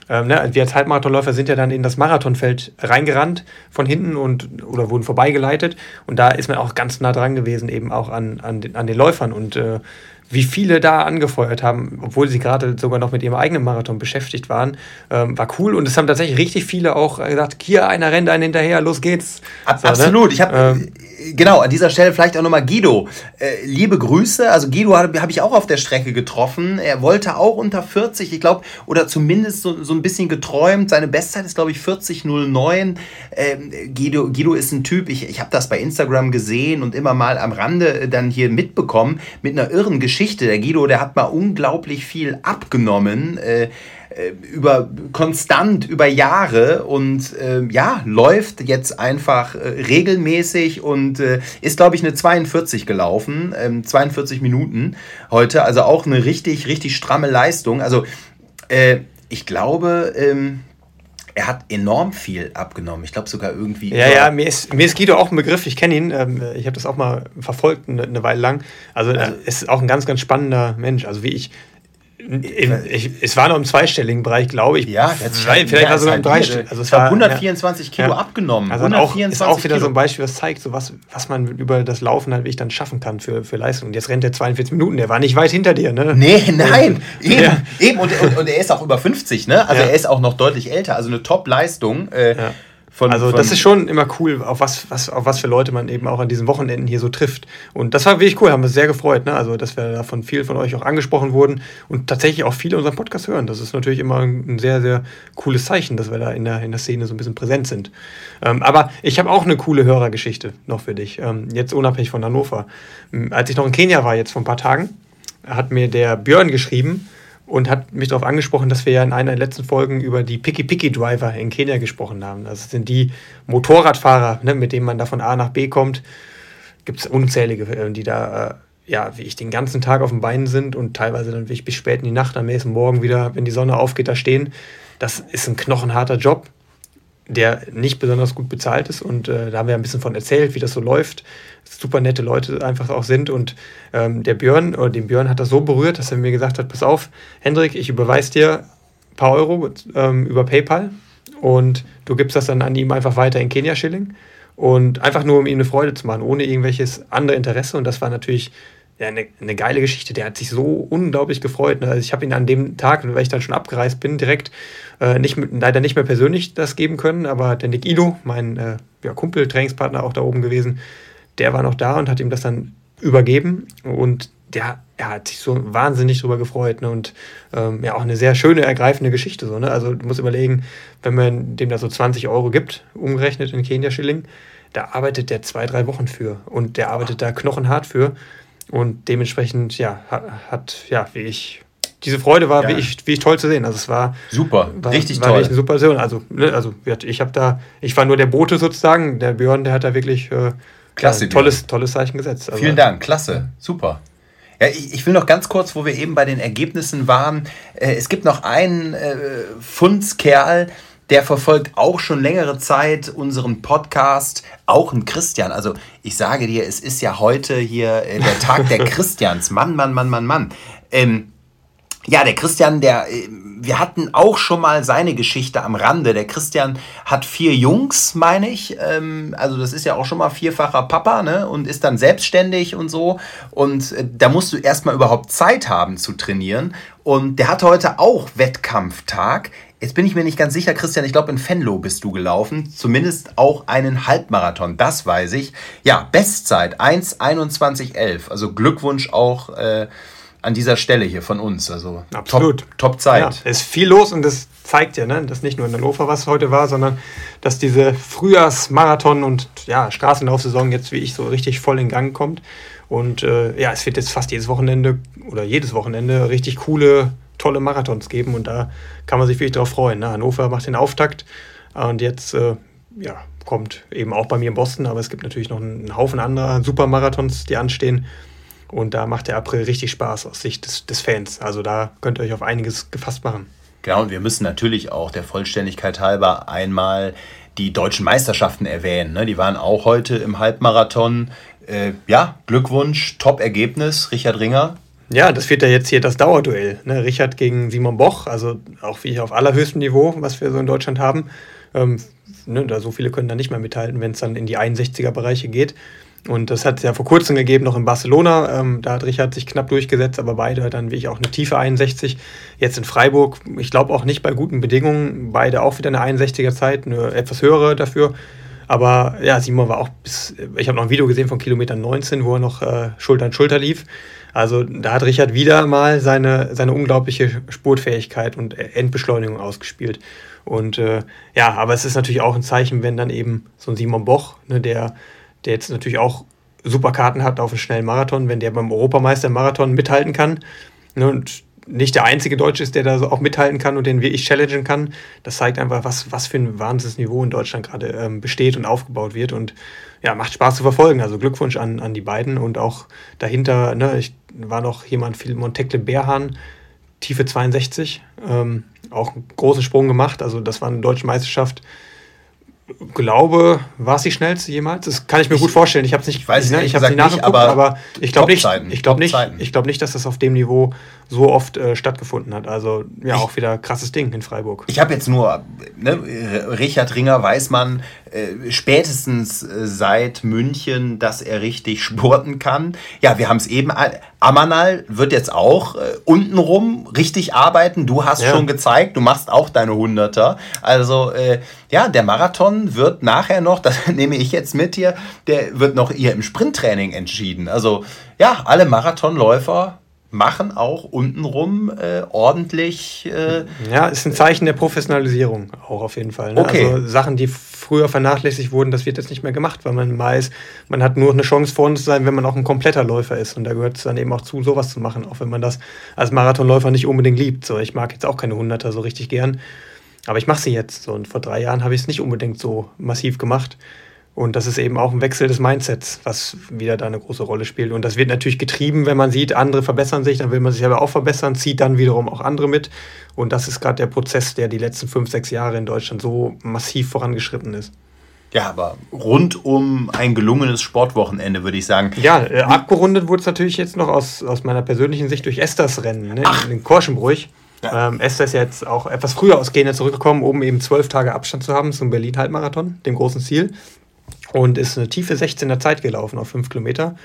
Ähm, ne? Wir als Halbmarathonläufer sind ja dann in das Marathonfeld reingerannt von hinten und oder wurden vorbeigeleitet. Und da ist man auch ganz nah dran gewesen, eben auch an, an, den, an den Läufern. Und äh, wie viele da angefeuert haben, obwohl sie gerade sogar noch mit ihrem eigenen Marathon beschäftigt waren, ähm, war cool. Und es haben tatsächlich richtig viele auch gesagt, hier einer rennt einen hinterher, los geht's. Ab, so, ne? absolut. Ne? Ich habe ähm, genau, an dieser Stelle vielleicht auch nochmal Guido. Äh, liebe Grüße. Also Guido habe hab ich auch auf der Strecke getroffen. Er wollte auch unter 40, ich glaube, oder zumindest so, so ein bisschen geträumt. Seine Bestzeit ist, glaube ich, 40,09. Ähm, Guido, Guido ist ein Typ, ich, ich habe das bei Instagram gesehen und immer mal am Rande dann hier mitbekommen, mit einer irren Geschichte. Der Guido, der hat mal unglaublich viel abgenommen. Äh, äh, über konstant über Jahre und äh, ja, läuft jetzt einfach äh, regelmäßig und äh, ist, glaube ich, eine 42 gelaufen, 42 ähm, Minuten heute, also auch eine richtig, richtig stramme Leistung. Also äh, ich glaube, ähm, er hat enorm viel abgenommen. Ich glaube sogar irgendwie. Ja, ja, mir ist, mir ist Guido auch ein Begriff. Ich kenne ihn. Ähm, ich habe das auch mal verfolgt eine, eine Weile lang. Also, also, es ist auch ein ganz, ganz spannender Mensch. Also, wie ich ich, es war noch im zweistelligen Bereich, glaube ich. Ja, jetzt vielleicht, vielleicht war es sogar im dreistelligen. Also es war 124 ja. Kilo ja. abgenommen. Also auch, ist auch wieder Kilo. so ein Beispiel, was zeigt, so was, was man über das Laufen halt wirklich dann schaffen kann für, für Leistung. Und jetzt rennt er 42 Minuten, der war nicht weit hinter dir, ne? Nee, nein, eben. Ja. eben. Und, und, und, er ist auch über 50, ne? Also er ist auch noch deutlich älter. Also eine Top-Leistung. Äh, Von, also von das ist schon immer cool, auf was, was, auf was für Leute man eben auch an diesen Wochenenden hier so trifft. Und das war wirklich cool, haben wir sehr gefreut. Ne? Also, dass wir da von vielen von euch auch angesprochen wurden und tatsächlich auch viele unseren Podcast hören. Das ist natürlich immer ein sehr, sehr cooles Zeichen, dass wir da in der, in der Szene so ein bisschen präsent sind. Ähm, aber ich habe auch eine coole Hörergeschichte noch für dich, ähm, jetzt unabhängig von Hannover. Ähm, als ich noch in Kenia war, jetzt vor ein paar Tagen, hat mir der Björn geschrieben, und hat mich darauf angesprochen, dass wir ja in einer der letzten Folgen über die Picky Picky Driver in Kenia gesprochen haben. Das sind die Motorradfahrer, ne, mit denen man da von A nach B kommt. Gibt es unzählige, äh, die da, äh, ja, wie ich den ganzen Tag auf den Beinen sind und teilweise dann wirklich bis spät in die Nacht, am nächsten Morgen wieder, wenn die Sonne aufgeht, da stehen. Das ist ein knochenharter Job der nicht besonders gut bezahlt ist. Und äh, da haben wir ein bisschen von erzählt, wie das so läuft. Super nette Leute einfach auch sind. Und ähm, der Björn, oder den Björn hat das so berührt, dass er mir gesagt hat: Pass auf, Hendrik, ich überweise dir ein paar Euro ähm, über PayPal und du gibst das dann an ihm einfach weiter in Kenia-Schilling. Und einfach nur, um ihm eine Freude zu machen, ohne irgendwelches andere Interesse. Und das war natürlich ja, eine, eine geile Geschichte. Der hat sich so unglaublich gefreut. Ne? Also ich habe ihn an dem Tag, weil ich dann schon abgereist bin, direkt äh, nicht, leider nicht mehr persönlich das geben können, aber der Nick Ido, mein äh, ja, Kumpel, Trainingspartner auch da oben gewesen, der war noch da und hat ihm das dann übergeben und der er hat sich so wahnsinnig drüber gefreut ne? und ähm, ja auch eine sehr schöne, ergreifende Geschichte. So, ne? Also du musst überlegen, wenn man dem da so 20 Euro gibt, umgerechnet in Kenia-Schilling, da arbeitet der zwei, drei Wochen für und der arbeitet da knochenhart für und dementsprechend, ja, hat, ja, wie ich, diese Freude war, ja. wie, ich, wie ich toll zu sehen. Also es war super, war, richtig war toll. Eine super Situation. Also, ne, also ich habe da, ich war nur der Bote sozusagen. Der Björn, der hat da wirklich äh, klasse, ja, tolles, tolles Zeichen gesetzt. Also, Vielen Dank, klasse, super. Ja, ich, ich, will noch ganz kurz, wo wir eben bei den Ergebnissen waren. Äh, es gibt noch einen äh, Fundskerl, der verfolgt auch schon längere Zeit unseren Podcast, auch ein Christian. Also ich sage dir, es ist ja heute hier äh, der Tag der Christians. Mann, Mann, Mann, Mann, Mann. Ähm, ja, der Christian, der, äh, wir hatten auch schon mal seine Geschichte am Rande. Der Christian hat vier Jungs, meine ich. Ähm, also das ist ja auch schon mal vierfacher Papa, ne? Und ist dann selbstständig und so. Und äh, da musst du erstmal überhaupt Zeit haben zu trainieren. Und der hat heute auch Wettkampftag. Jetzt bin ich mir nicht ganz sicher, Christian, ich glaube, in Fenlo bist du gelaufen. Zumindest auch einen Halbmarathon, das weiß ich. Ja, Bestzeit 1,21,11. Also Glückwunsch auch äh, an dieser Stelle hier von uns. Also Absolut. Top-Zeit. Top ja, es ist viel los und das zeigt ja, ne, dass nicht nur in Hannover was heute war, sondern dass diese Frühjahrsmarathon und ja, Straßenlaufsaison jetzt, wie ich, so richtig voll in Gang kommt. Und äh, ja, es wird jetzt fast jedes Wochenende oder jedes Wochenende richtig coole tolle Marathons geben und da kann man sich wirklich darauf freuen. Ne? Hannover macht den Auftakt und jetzt äh, ja, kommt eben auch bei mir in Boston, aber es gibt natürlich noch einen Haufen anderer Supermarathons, die anstehen. Und da macht der April richtig Spaß aus Sicht des, des Fans. Also da könnt ihr euch auf einiges gefasst machen. Genau, und wir müssen natürlich auch der Vollständigkeit halber einmal die deutschen Meisterschaften erwähnen. Ne? Die waren auch heute im Halbmarathon. Äh, ja, Glückwunsch, Top-Ergebnis, Richard Ringer. Ja, das wird ja jetzt hier das Dauerduell. Ne? Richard gegen Simon Boch, also auch wie auf allerhöchstem Niveau, was wir so in Deutschland haben. Ähm, ne, da so viele können da nicht mehr mithalten, wenn es dann in die 61er-Bereiche geht. Und das hat es ja vor kurzem gegeben, noch in Barcelona. Ähm, da hat Richard sich knapp durchgesetzt, aber beide dann wie ich auch eine tiefe 61. Jetzt in Freiburg, ich glaube auch nicht bei guten Bedingungen. Beide auch wieder eine 61er Zeit, eine etwas höhere dafür. Aber ja, Simon war auch bis, ich habe noch ein Video gesehen von Kilometer 19, wo er noch äh, Schulter an Schulter lief. Also da hat Richard wieder mal seine, seine unglaubliche Spurtfähigkeit und Endbeschleunigung ausgespielt. Und äh, ja, aber es ist natürlich auch ein Zeichen, wenn dann eben so ein Simon Boch, ne, der, der jetzt natürlich auch super Karten hat auf einen schnellen Marathon, wenn der beim Europameister Marathon mithalten kann ne, und nicht der einzige Deutsche ist, der da so auch mithalten kann und den ich challengen kann. Das zeigt einfach, was, was für ein wahnsinniges Niveau in Deutschland gerade ähm, besteht und aufgebaut wird. Und ja, macht Spaß zu verfolgen. Also Glückwunsch an, an die beiden und auch dahinter, ne, ich war noch jemand, Montekle Bärhahn, Tiefe 62, ähm, auch einen großen Sprung gemacht. Also das war eine deutsche Meisterschaft glaube, war es die schnellste jemals? Das kann ich mir ich, gut vorstellen. Ich habe es nicht, ich weiß, ne, ich habe nicht nachgeguckt, aber, aber, ich glaube nicht, ich glaube nicht, ich glaube nicht, dass das auf dem Niveau so oft äh, stattgefunden hat. Also ja, ich, auch wieder krasses Ding in Freiburg. Ich habe jetzt nur ne, Richard Ringer, weiß man, äh, spätestens äh, seit München, dass er richtig spurten kann. Ja, wir haben es eben. Amanal wird jetzt auch äh, untenrum richtig arbeiten. Du hast ja. schon gezeigt, du machst auch deine Hunderter. Also äh, ja, der Marathon wird nachher noch, das nehme ich jetzt mit hier, der wird noch hier im Sprinttraining entschieden. Also ja, alle Marathonläufer machen auch untenrum äh, ordentlich. Äh, ja, ist ein Zeichen der Professionalisierung auch auf jeden Fall. Ne? Okay. Also Sachen, die früher vernachlässigt wurden, das wird jetzt nicht mehr gemacht, weil man weiß, man hat nur eine Chance vorne zu sein, wenn man auch ein kompletter Läufer ist. Und da gehört es dann eben auch zu, sowas zu machen, auch wenn man das als Marathonläufer nicht unbedingt liebt. So, ich mag jetzt auch keine Hunderter so richtig gern, aber ich mache sie jetzt. So. Und vor drei Jahren habe ich es nicht unbedingt so massiv gemacht. Und das ist eben auch ein Wechsel des Mindsets, was wieder da eine große Rolle spielt. Und das wird natürlich getrieben, wenn man sieht, andere verbessern sich, dann will man sich aber auch verbessern, zieht dann wiederum auch andere mit. Und das ist gerade der Prozess, der die letzten fünf, sechs Jahre in Deutschland so massiv vorangeschritten ist. Ja, aber rund um ein gelungenes Sportwochenende, würde ich sagen. Ja, äh, abgerundet wurde es natürlich jetzt noch aus, aus meiner persönlichen Sicht durch Esthers Rennen, ne, Ach. in den Korschenbruch. Ja. Ähm, Esther ist jetzt auch etwas früher aus Kenia zurückgekommen, um eben zwölf Tage Abstand zu haben zum Berlin-Halbmarathon, dem großen Ziel und ist eine tiefe 16er Zeit gelaufen auf 5 Kilometer.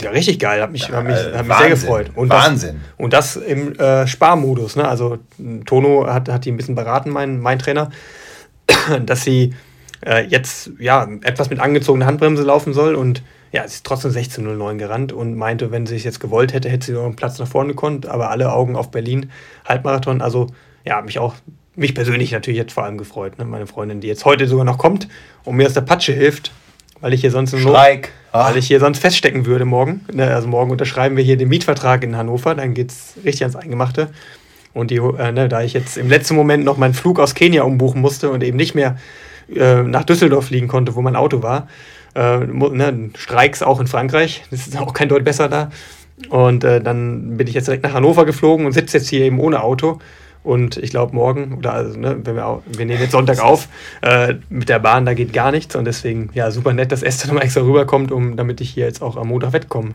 Ja, richtig geil, hat mich, ja, hat mich, hat mich sehr gefreut. Und Wahnsinn. Das, und das im äh, Sparmodus. Ne? Also Tono hat, hat die ein bisschen beraten, mein, mein Trainer, dass sie äh, jetzt ja, etwas mit angezogener Handbremse laufen soll und ja, sie ist trotzdem 16.09 gerannt und meinte, wenn sie es jetzt gewollt hätte, hätte sie noch einen Platz nach vorne gekonnt, aber alle Augen auf Berlin, Halbmarathon. Also ja, mich auch mich persönlich natürlich jetzt vor allem gefreut. Ne? Meine Freundin, die jetzt heute sogar noch kommt und mir aus der Patsche hilft, weil ich hier sonst nur, weil ich hier sonst feststecken würde morgen. Ne? Also morgen unterschreiben wir hier den Mietvertrag in Hannover, dann geht es richtig ans Eingemachte. Und die, äh, ne, da ich jetzt im letzten Moment noch meinen Flug aus Kenia umbuchen musste und eben nicht mehr äh, nach Düsseldorf fliegen konnte, wo mein Auto war, äh, ne, Streiks auch in Frankreich, das ist auch kein Deut besser da. Und äh, dann bin ich jetzt direkt nach Hannover geflogen und sitze jetzt hier eben ohne Auto und ich glaube, morgen, oder also, ne, wenn wir, auch, wir nehmen jetzt Sonntag auf, äh, mit der Bahn, da geht gar nichts. Und deswegen, ja, super nett, dass Esther nochmal extra rüberkommt, um, damit ich hier jetzt auch am Montag wettkomme.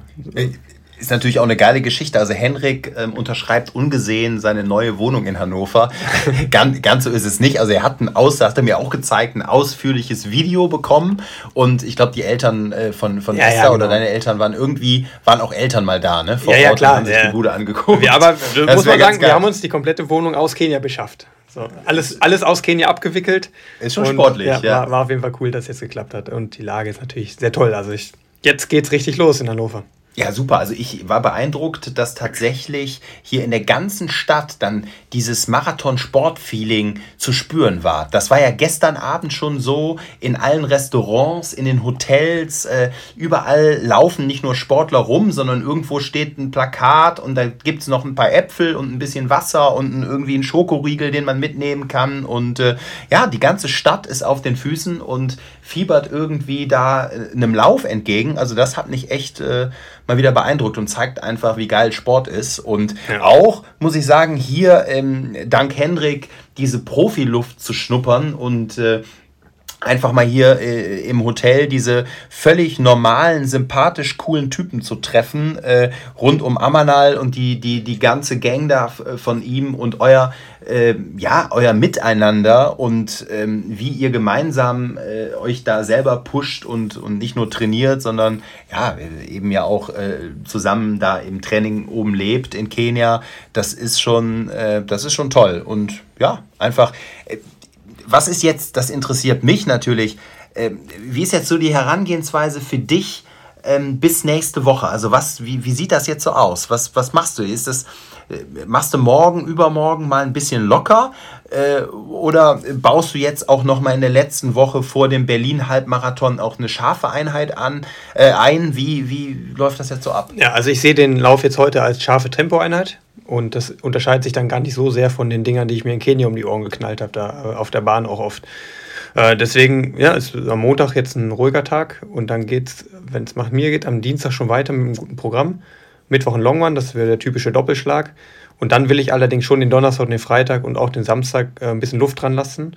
Ist natürlich auch eine geile Geschichte. Also Henrik ähm, unterschreibt ungesehen seine neue Wohnung in Hannover. ganz, ganz so ist es nicht. Also er hat ein Aus, hat er mir auch gezeigt, ein ausführliches Video bekommen. Und ich glaube, die Eltern äh, von, von ja, Esther ja, genau. oder deine Eltern waren irgendwie, waren auch Eltern mal da, ne? Vor ja, ja, Ort klar. haben sich die Bude angeguckt. Ja, aber das muss man sagen, wir haben uns die komplette Wohnung aus Kenia beschafft. So, alles, alles aus Kenia abgewickelt. Ist schon und, sportlich, ja. War, war, auf jeden Fall cool, dass es jetzt geklappt hat. Und die Lage ist natürlich sehr toll. Also ich, jetzt geht's richtig los in Hannover. Ja, super. Also ich war beeindruckt, dass tatsächlich hier in der ganzen Stadt dann dieses Marathon-Sport-Feeling zu spüren war. Das war ja gestern Abend schon so in allen Restaurants, in den Hotels. Äh, überall laufen nicht nur Sportler rum, sondern irgendwo steht ein Plakat und da gibt es noch ein paar Äpfel und ein bisschen Wasser und irgendwie einen Schokoriegel, den man mitnehmen kann. Und äh, ja, die ganze Stadt ist auf den Füßen und fiebert irgendwie da äh, einem Lauf entgegen. Also das hat mich echt... Äh, mal wieder beeindruckt und zeigt einfach, wie geil Sport ist. Und ja. auch, muss ich sagen, hier ähm, dank Hendrik diese Profiluft zu schnuppern und äh, einfach mal hier äh, im Hotel diese völlig normalen, sympathisch coolen Typen zu treffen, äh, rund um Amanal und die, die, die ganze Gang da äh, von ihm und euer, äh, ja, euer Miteinander und ähm, wie ihr gemeinsam äh, euch da selber pusht und, und nicht nur trainiert, sondern ja, eben ja auch äh, zusammen da im Training oben lebt in Kenia, das ist schon, das ist schon toll und ja, einfach was ist jetzt, das interessiert mich natürlich, äh, wie ist jetzt so die Herangehensweise für dich ähm, bis nächste Woche? Also was, wie, wie sieht das jetzt so aus? Was, was machst du? Ist das, äh, machst du morgen, übermorgen mal ein bisschen locker? Äh, oder baust du jetzt auch noch mal in der letzten Woche vor dem Berlin-Halbmarathon auch eine scharfe Einheit an, äh, ein? Wie, wie läuft das jetzt so ab? Ja, also ich sehe den Lauf jetzt heute als scharfe Tempoeinheit. Und das unterscheidet sich dann gar nicht so sehr von den Dingern, die ich mir in Kenia um die Ohren geknallt habe, da äh, auf der Bahn auch oft. Äh, deswegen, ja, ist am Montag jetzt ein ruhiger Tag und dann geht's, wenn es nach mir geht, am Dienstag schon weiter mit einem guten Programm. Mittwoch ein Long One, das wäre der typische Doppelschlag. Und dann will ich allerdings schon den Donnerstag und den Freitag und auch den Samstag äh, ein bisschen Luft dran lassen,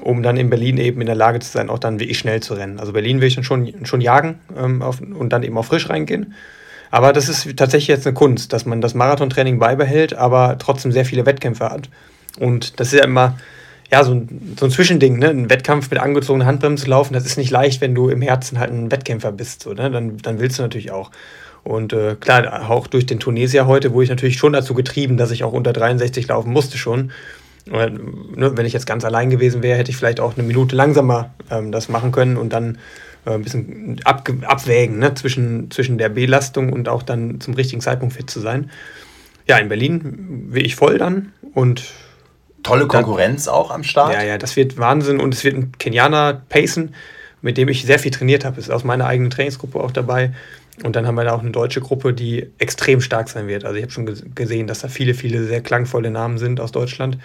um dann in Berlin eben in der Lage zu sein, auch dann wirklich schnell zu rennen. Also Berlin will ich dann schon, schon jagen ähm, auf, und dann eben auch frisch reingehen. Aber das ist tatsächlich jetzt eine Kunst, dass man das Marathontraining beibehält, aber trotzdem sehr viele Wettkämpfe hat. Und das ist ja immer, ja, so ein, so ein Zwischending, ne? Ein Wettkampf mit angezogener Handbremse zu laufen, das ist nicht leicht, wenn du im Herzen halt ein Wettkämpfer bist. So, ne? dann, dann willst du natürlich auch. Und äh, klar, auch durch den Tunesier heute, wo ich natürlich schon dazu getrieben, dass ich auch unter 63 laufen musste schon. Und, ne, wenn ich jetzt ganz allein gewesen wäre, hätte ich vielleicht auch eine Minute langsamer ähm, das machen können und dann äh, ein bisschen ab, abwägen ne, zwischen, zwischen der Belastung und auch dann zum richtigen Zeitpunkt fit zu sein. Ja, in Berlin will ich voll dann und Tolle Konkurrenz dann, auch am Start. Ja, ja, das wird Wahnsinn und es wird ein Kenianer pacen, mit dem ich sehr viel trainiert habe. Ist aus meiner eigenen Trainingsgruppe auch dabei. Und dann haben wir da auch eine deutsche Gruppe, die extrem stark sein wird. Also ich habe schon gesehen, dass da viele, viele sehr klangvolle Namen sind aus Deutschland.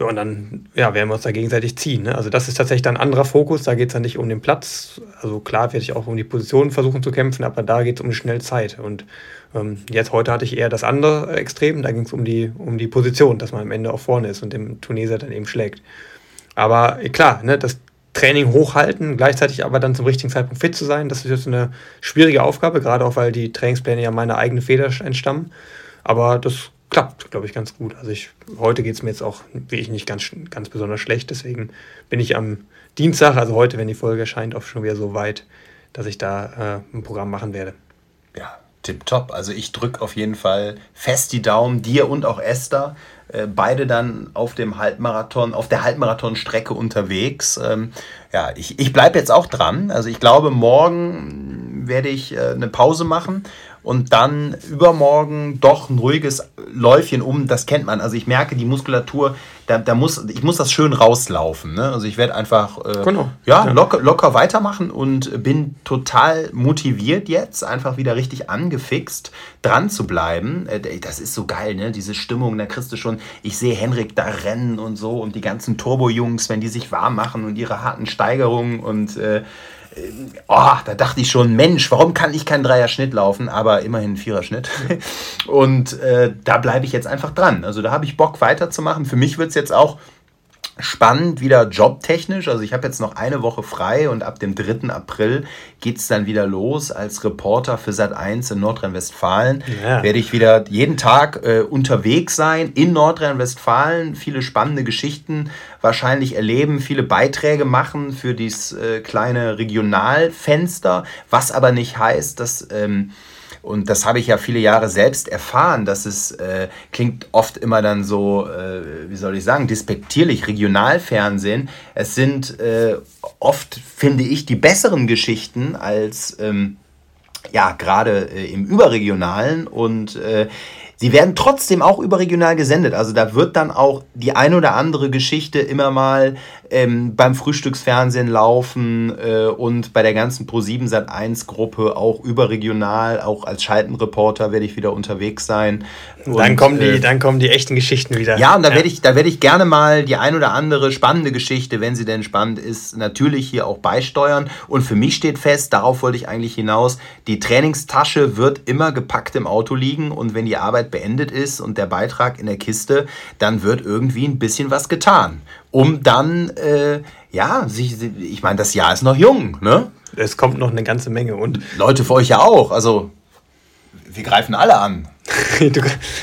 Ja, und dann ja, werden wir uns da gegenseitig ziehen. Ne? Also das ist tatsächlich dann ein anderer Fokus. Da geht es dann nicht um den Platz. Also klar werde ich auch um die Position versuchen zu kämpfen, aber da geht es um die Schnellzeit. Und ähm, jetzt heute hatte ich eher das andere Extrem. Da ging es um die, um die Position, dass man am Ende auch vorne ist und dem Tunesier dann eben schlägt. Aber klar, ne, das Training hochhalten, gleichzeitig aber dann zum richtigen Zeitpunkt fit zu sein, das ist jetzt eine schwierige Aufgabe, gerade auch weil die Trainingspläne ja meine eigene Feder entstammen. Aber das klappt, glaube ich, ganz gut. Also ich, heute geht es mir jetzt auch wirklich nicht ganz, ganz besonders schlecht. Deswegen bin ich am Dienstag, also heute, wenn die Folge erscheint, auch schon wieder so weit, dass ich da äh, ein Programm machen werde. Ja, tipptopp. Also ich drücke auf jeden Fall fest die Daumen, dir und auch Esther. Äh, beide dann auf dem Halbmarathon, auf der Halbmarathonstrecke unterwegs. Ähm, ja, ich, ich bleibe jetzt auch dran. Also ich glaube, morgen werde ich äh, eine Pause machen und dann übermorgen doch ein ruhiges Läufchen um, das kennt man. Also ich merke, die Muskulatur, da, da muss, ich muss das schön rauslaufen. Ne? Also ich werde einfach äh, genau. ja, ja, Locker, locker weitermachen und bin total motiviert jetzt, einfach wieder richtig angefixt, dran zu bleiben. Äh, das ist so geil, ne? Diese Stimmung, da kriegst du schon, ich sehe Henrik da rennen und so und die ganzen Turbo-Jungs, wenn die sich warm machen und ihre harten Steigerungen und äh, oh, da dachte ich schon, Mensch, warum kann ich keinen Dreier-Schnitt laufen, aber immerhin Vierer-Schnitt. Und äh, da bleibe ich jetzt einfach dran. Also da habe ich Bock weiterzumachen. Für mich wird es jetzt auch spannend, wieder jobtechnisch. Also ich habe jetzt noch eine Woche frei und ab dem 3. April geht es dann wieder los als Reporter für Sat 1 in Nordrhein-Westfalen. Ja. Werde ich wieder jeden Tag äh, unterwegs sein in Nordrhein-Westfalen, viele spannende Geschichten wahrscheinlich erleben, viele Beiträge machen für dieses äh, kleine Regionalfenster, was aber nicht heißt, dass... Ähm, und das habe ich ja viele Jahre selbst erfahren, dass es äh, klingt oft immer dann so, äh, wie soll ich sagen, despektierlich, Regionalfernsehen. Es sind äh, oft, finde ich, die besseren Geschichten als, ähm, ja, gerade äh, im Überregionalen. Und äh, Sie werden trotzdem auch überregional gesendet. Also da wird dann auch die ein oder andere Geschichte immer mal ähm, beim Frühstücksfernsehen laufen äh, und bei der ganzen Pro7 Sat 1 Gruppe auch überregional, auch als Schaltenreporter werde ich wieder unterwegs sein. Und, dann kommen die, äh, dann kommen die echten Geschichten wieder. Ja, und da ja. werde ich, da werde ich gerne mal die ein oder andere spannende Geschichte, wenn sie denn spannend ist, natürlich hier auch beisteuern. Und für mich steht fest, darauf wollte ich eigentlich hinaus, die Trainingstasche wird immer gepackt im Auto liegen und wenn die Arbeit beendet ist und der Beitrag in der Kiste, dann wird irgendwie ein bisschen was getan um dann, äh, ja, sich, ich meine, das Jahr ist noch jung, ne? Es kommt noch eine ganze Menge und. Leute für euch ja auch, also wir greifen alle an. du,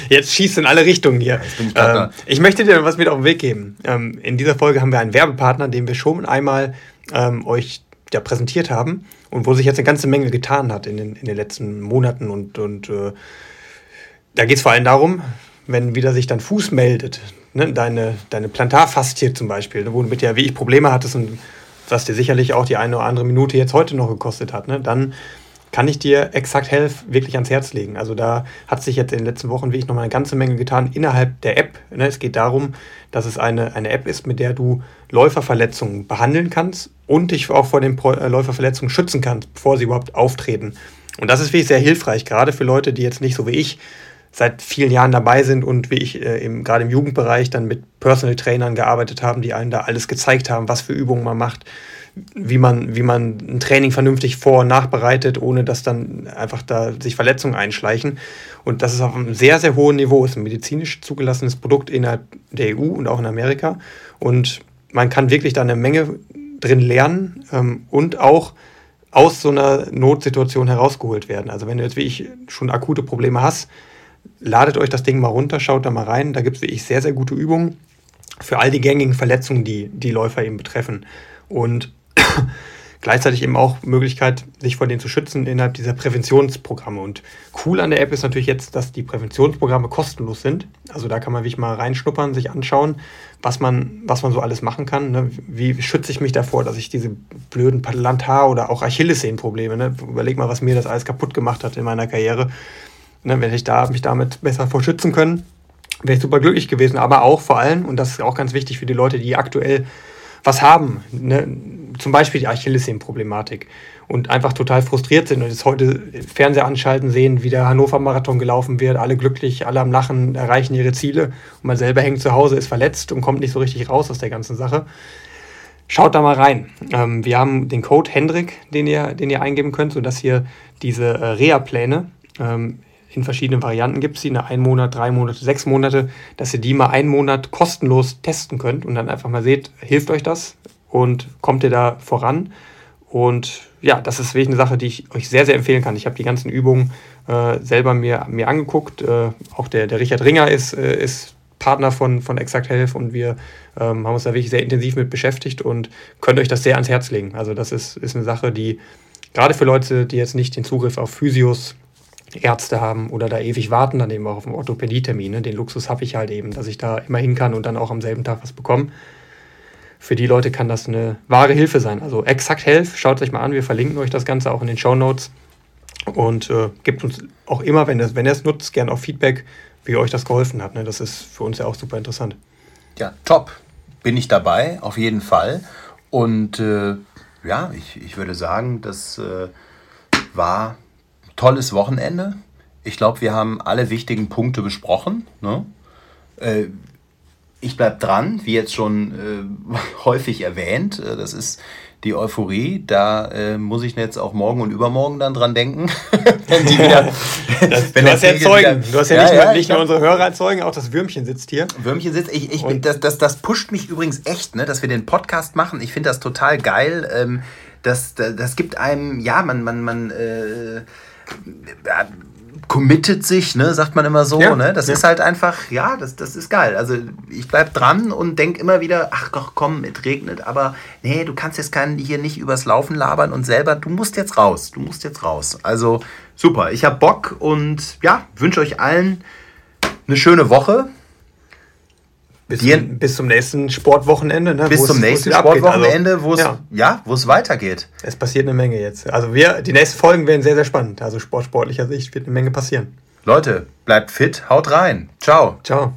jetzt schießt in alle Richtungen hier. Ich, ähm, ich, möchte dir was mit auf den Weg geben. Ähm, in dieser Folge haben wir einen Werbepartner, den wir schon einmal ähm, euch ja, präsentiert haben und wo sich jetzt eine ganze Menge getan hat in den, in den letzten Monaten. Und, und äh, da geht es vor allem darum, wenn wieder sich dein Fuß meldet, ne, deine, deine Plantarfaszie zum Beispiel, ne, womit ja wie ich Probleme hattest und was dir sicherlich auch die eine oder andere Minute jetzt heute noch gekostet hat, ne, dann kann ich dir Exakt Health wirklich ans Herz legen. Also da hat sich jetzt in den letzten Wochen wirklich noch mal eine ganze Menge getan innerhalb der App. Ne. Es geht darum, dass es eine, eine App ist, mit der du Läuferverletzungen behandeln kannst und dich auch vor den äh, Läuferverletzungen schützen kannst, bevor sie überhaupt auftreten. Und das ist wirklich sehr hilfreich, gerade für Leute, die jetzt nicht so wie ich seit vielen Jahren dabei sind und wie ich äh, im, gerade im Jugendbereich dann mit Personal Trainern gearbeitet haben, die einem da alles gezeigt haben, was für Übungen man macht, wie man, wie man ein Training vernünftig vor- und nachbereitet, ohne dass dann einfach da sich Verletzungen einschleichen. Und das ist auf einem sehr, sehr hohen Niveau. Ist ein medizinisch zugelassenes Produkt innerhalb der EU und auch in Amerika. Und man kann wirklich da eine Menge drin lernen ähm, und auch aus so einer Notsituation herausgeholt werden. Also wenn du jetzt wie ich schon akute Probleme hast, ladet euch das Ding mal runter, schaut da mal rein. Da gibt es wirklich sehr, sehr gute Übungen. für all die gängigen Verletzungen, die die Läufer eben betreffen. Und gleichzeitig eben auch Möglichkeit, sich vor denen zu schützen innerhalb dieser Präventionsprogramme. Und cool an der App ist natürlich jetzt, dass die Präventionsprogramme kostenlos sind. Also da kann man wirklich mal reinschnuppern, sich anschauen, was man, was man so alles machen kann. Ne? Wie schütze ich mich davor, dass ich diese blöden Plantar- oder auch Achillessehnenprobleme, ne? überleg mal, was mir das alles kaputt gemacht hat in meiner Karriere. Ne? Wenn ich da mich damit besser vor schützen können, wäre ich super glücklich gewesen. Aber auch vor allem, und das ist auch ganz wichtig für die Leute, die aktuell was haben, ne? zum Beispiel die Achillessehnenproblematik und einfach total frustriert sind und jetzt heute Fernseher anschalten, sehen, wie der Hannover-Marathon gelaufen wird, alle glücklich, alle am Lachen, erreichen ihre Ziele und man selber hängt zu Hause, ist verletzt und kommt nicht so richtig raus aus der ganzen Sache. Schaut da mal rein. Ähm, wir haben den Code Hendrik, den ihr, den ihr eingeben könnt, sodass ihr diese äh, Reha-Pläne ähm, in verschiedenen Varianten gibt es die, eine ein Monat, drei Monate, sechs Monate, dass ihr die mal einen Monat kostenlos testen könnt und dann einfach mal seht, hilft euch das und kommt ihr da voran. Und ja, das ist wirklich eine Sache, die ich euch sehr, sehr empfehlen kann. Ich habe die ganzen Übungen äh, selber mir, mir angeguckt. Äh, auch der, der Richard Ringer ist, äh, ist Partner von, von Exact Health und wir ähm, haben uns da wirklich sehr intensiv mit beschäftigt und könnt euch das sehr ans Herz legen. Also das ist, ist eine Sache, die gerade für Leute, die jetzt nicht den Zugriff auf Physios Ärzte haben oder da ewig warten, dann eben auch auf einen Orthopädie-Termin. Ne? Den Luxus habe ich halt eben, dass ich da immer hin kann und dann auch am selben Tag was bekomme. Für die Leute kann das eine wahre Hilfe sein. Also Exakt Health, schaut euch mal an, wir verlinken euch das Ganze auch in den Show Notes und äh, gebt uns auch immer, wenn, das, wenn ihr es nutzt, gerne auch Feedback, wie euch das geholfen hat. Ne? Das ist für uns ja auch super interessant. Ja, top. Bin ich dabei, auf jeden Fall. Und äh, ja, ich, ich würde sagen, das äh, war tolles Wochenende. Ich glaube, wir haben alle wichtigen Punkte besprochen. Ne? Äh, ich bleibe dran, wie jetzt schon äh, häufig erwähnt. Äh, das ist die Euphorie. Da äh, muss ich jetzt auch morgen und übermorgen dann dran denken. wenn die wieder, das, wenn du hast ja Zeugen. Wieder, du hast ja, ja nicht, ja, nur, nicht nur unsere Hörer Zeugen, auch das Würmchen sitzt hier. Würmchen sitzt. Ich, ich, das, das, das pusht mich übrigens echt, ne, dass wir den Podcast machen. Ich finde das total geil. Ähm, das, das, das gibt einem, ja, man, man, man, äh, committet sich, ne, sagt man immer so, ja, ne? Das ja. ist halt einfach, ja, das, das ist geil. Also ich bleib dran und denk immer wieder, ach doch, komm, es regnet, aber nee, du kannst jetzt keinen hier nicht übers Laufen labern und selber, du musst jetzt raus, du musst jetzt raus. Also super, ich hab Bock und ja, wünsche euch allen eine schöne Woche. Bis, zum, bis zum nächsten Sportwochenende. Ne, bis zum nächsten Sportwochenende, wo es ja. ja, weitergeht. Es passiert eine Menge jetzt. Also wir, die nächsten Folgen werden sehr, sehr spannend. Also sportsportlicher Sicht wird eine Menge passieren. Leute, bleibt fit, haut rein. Ciao. Ciao.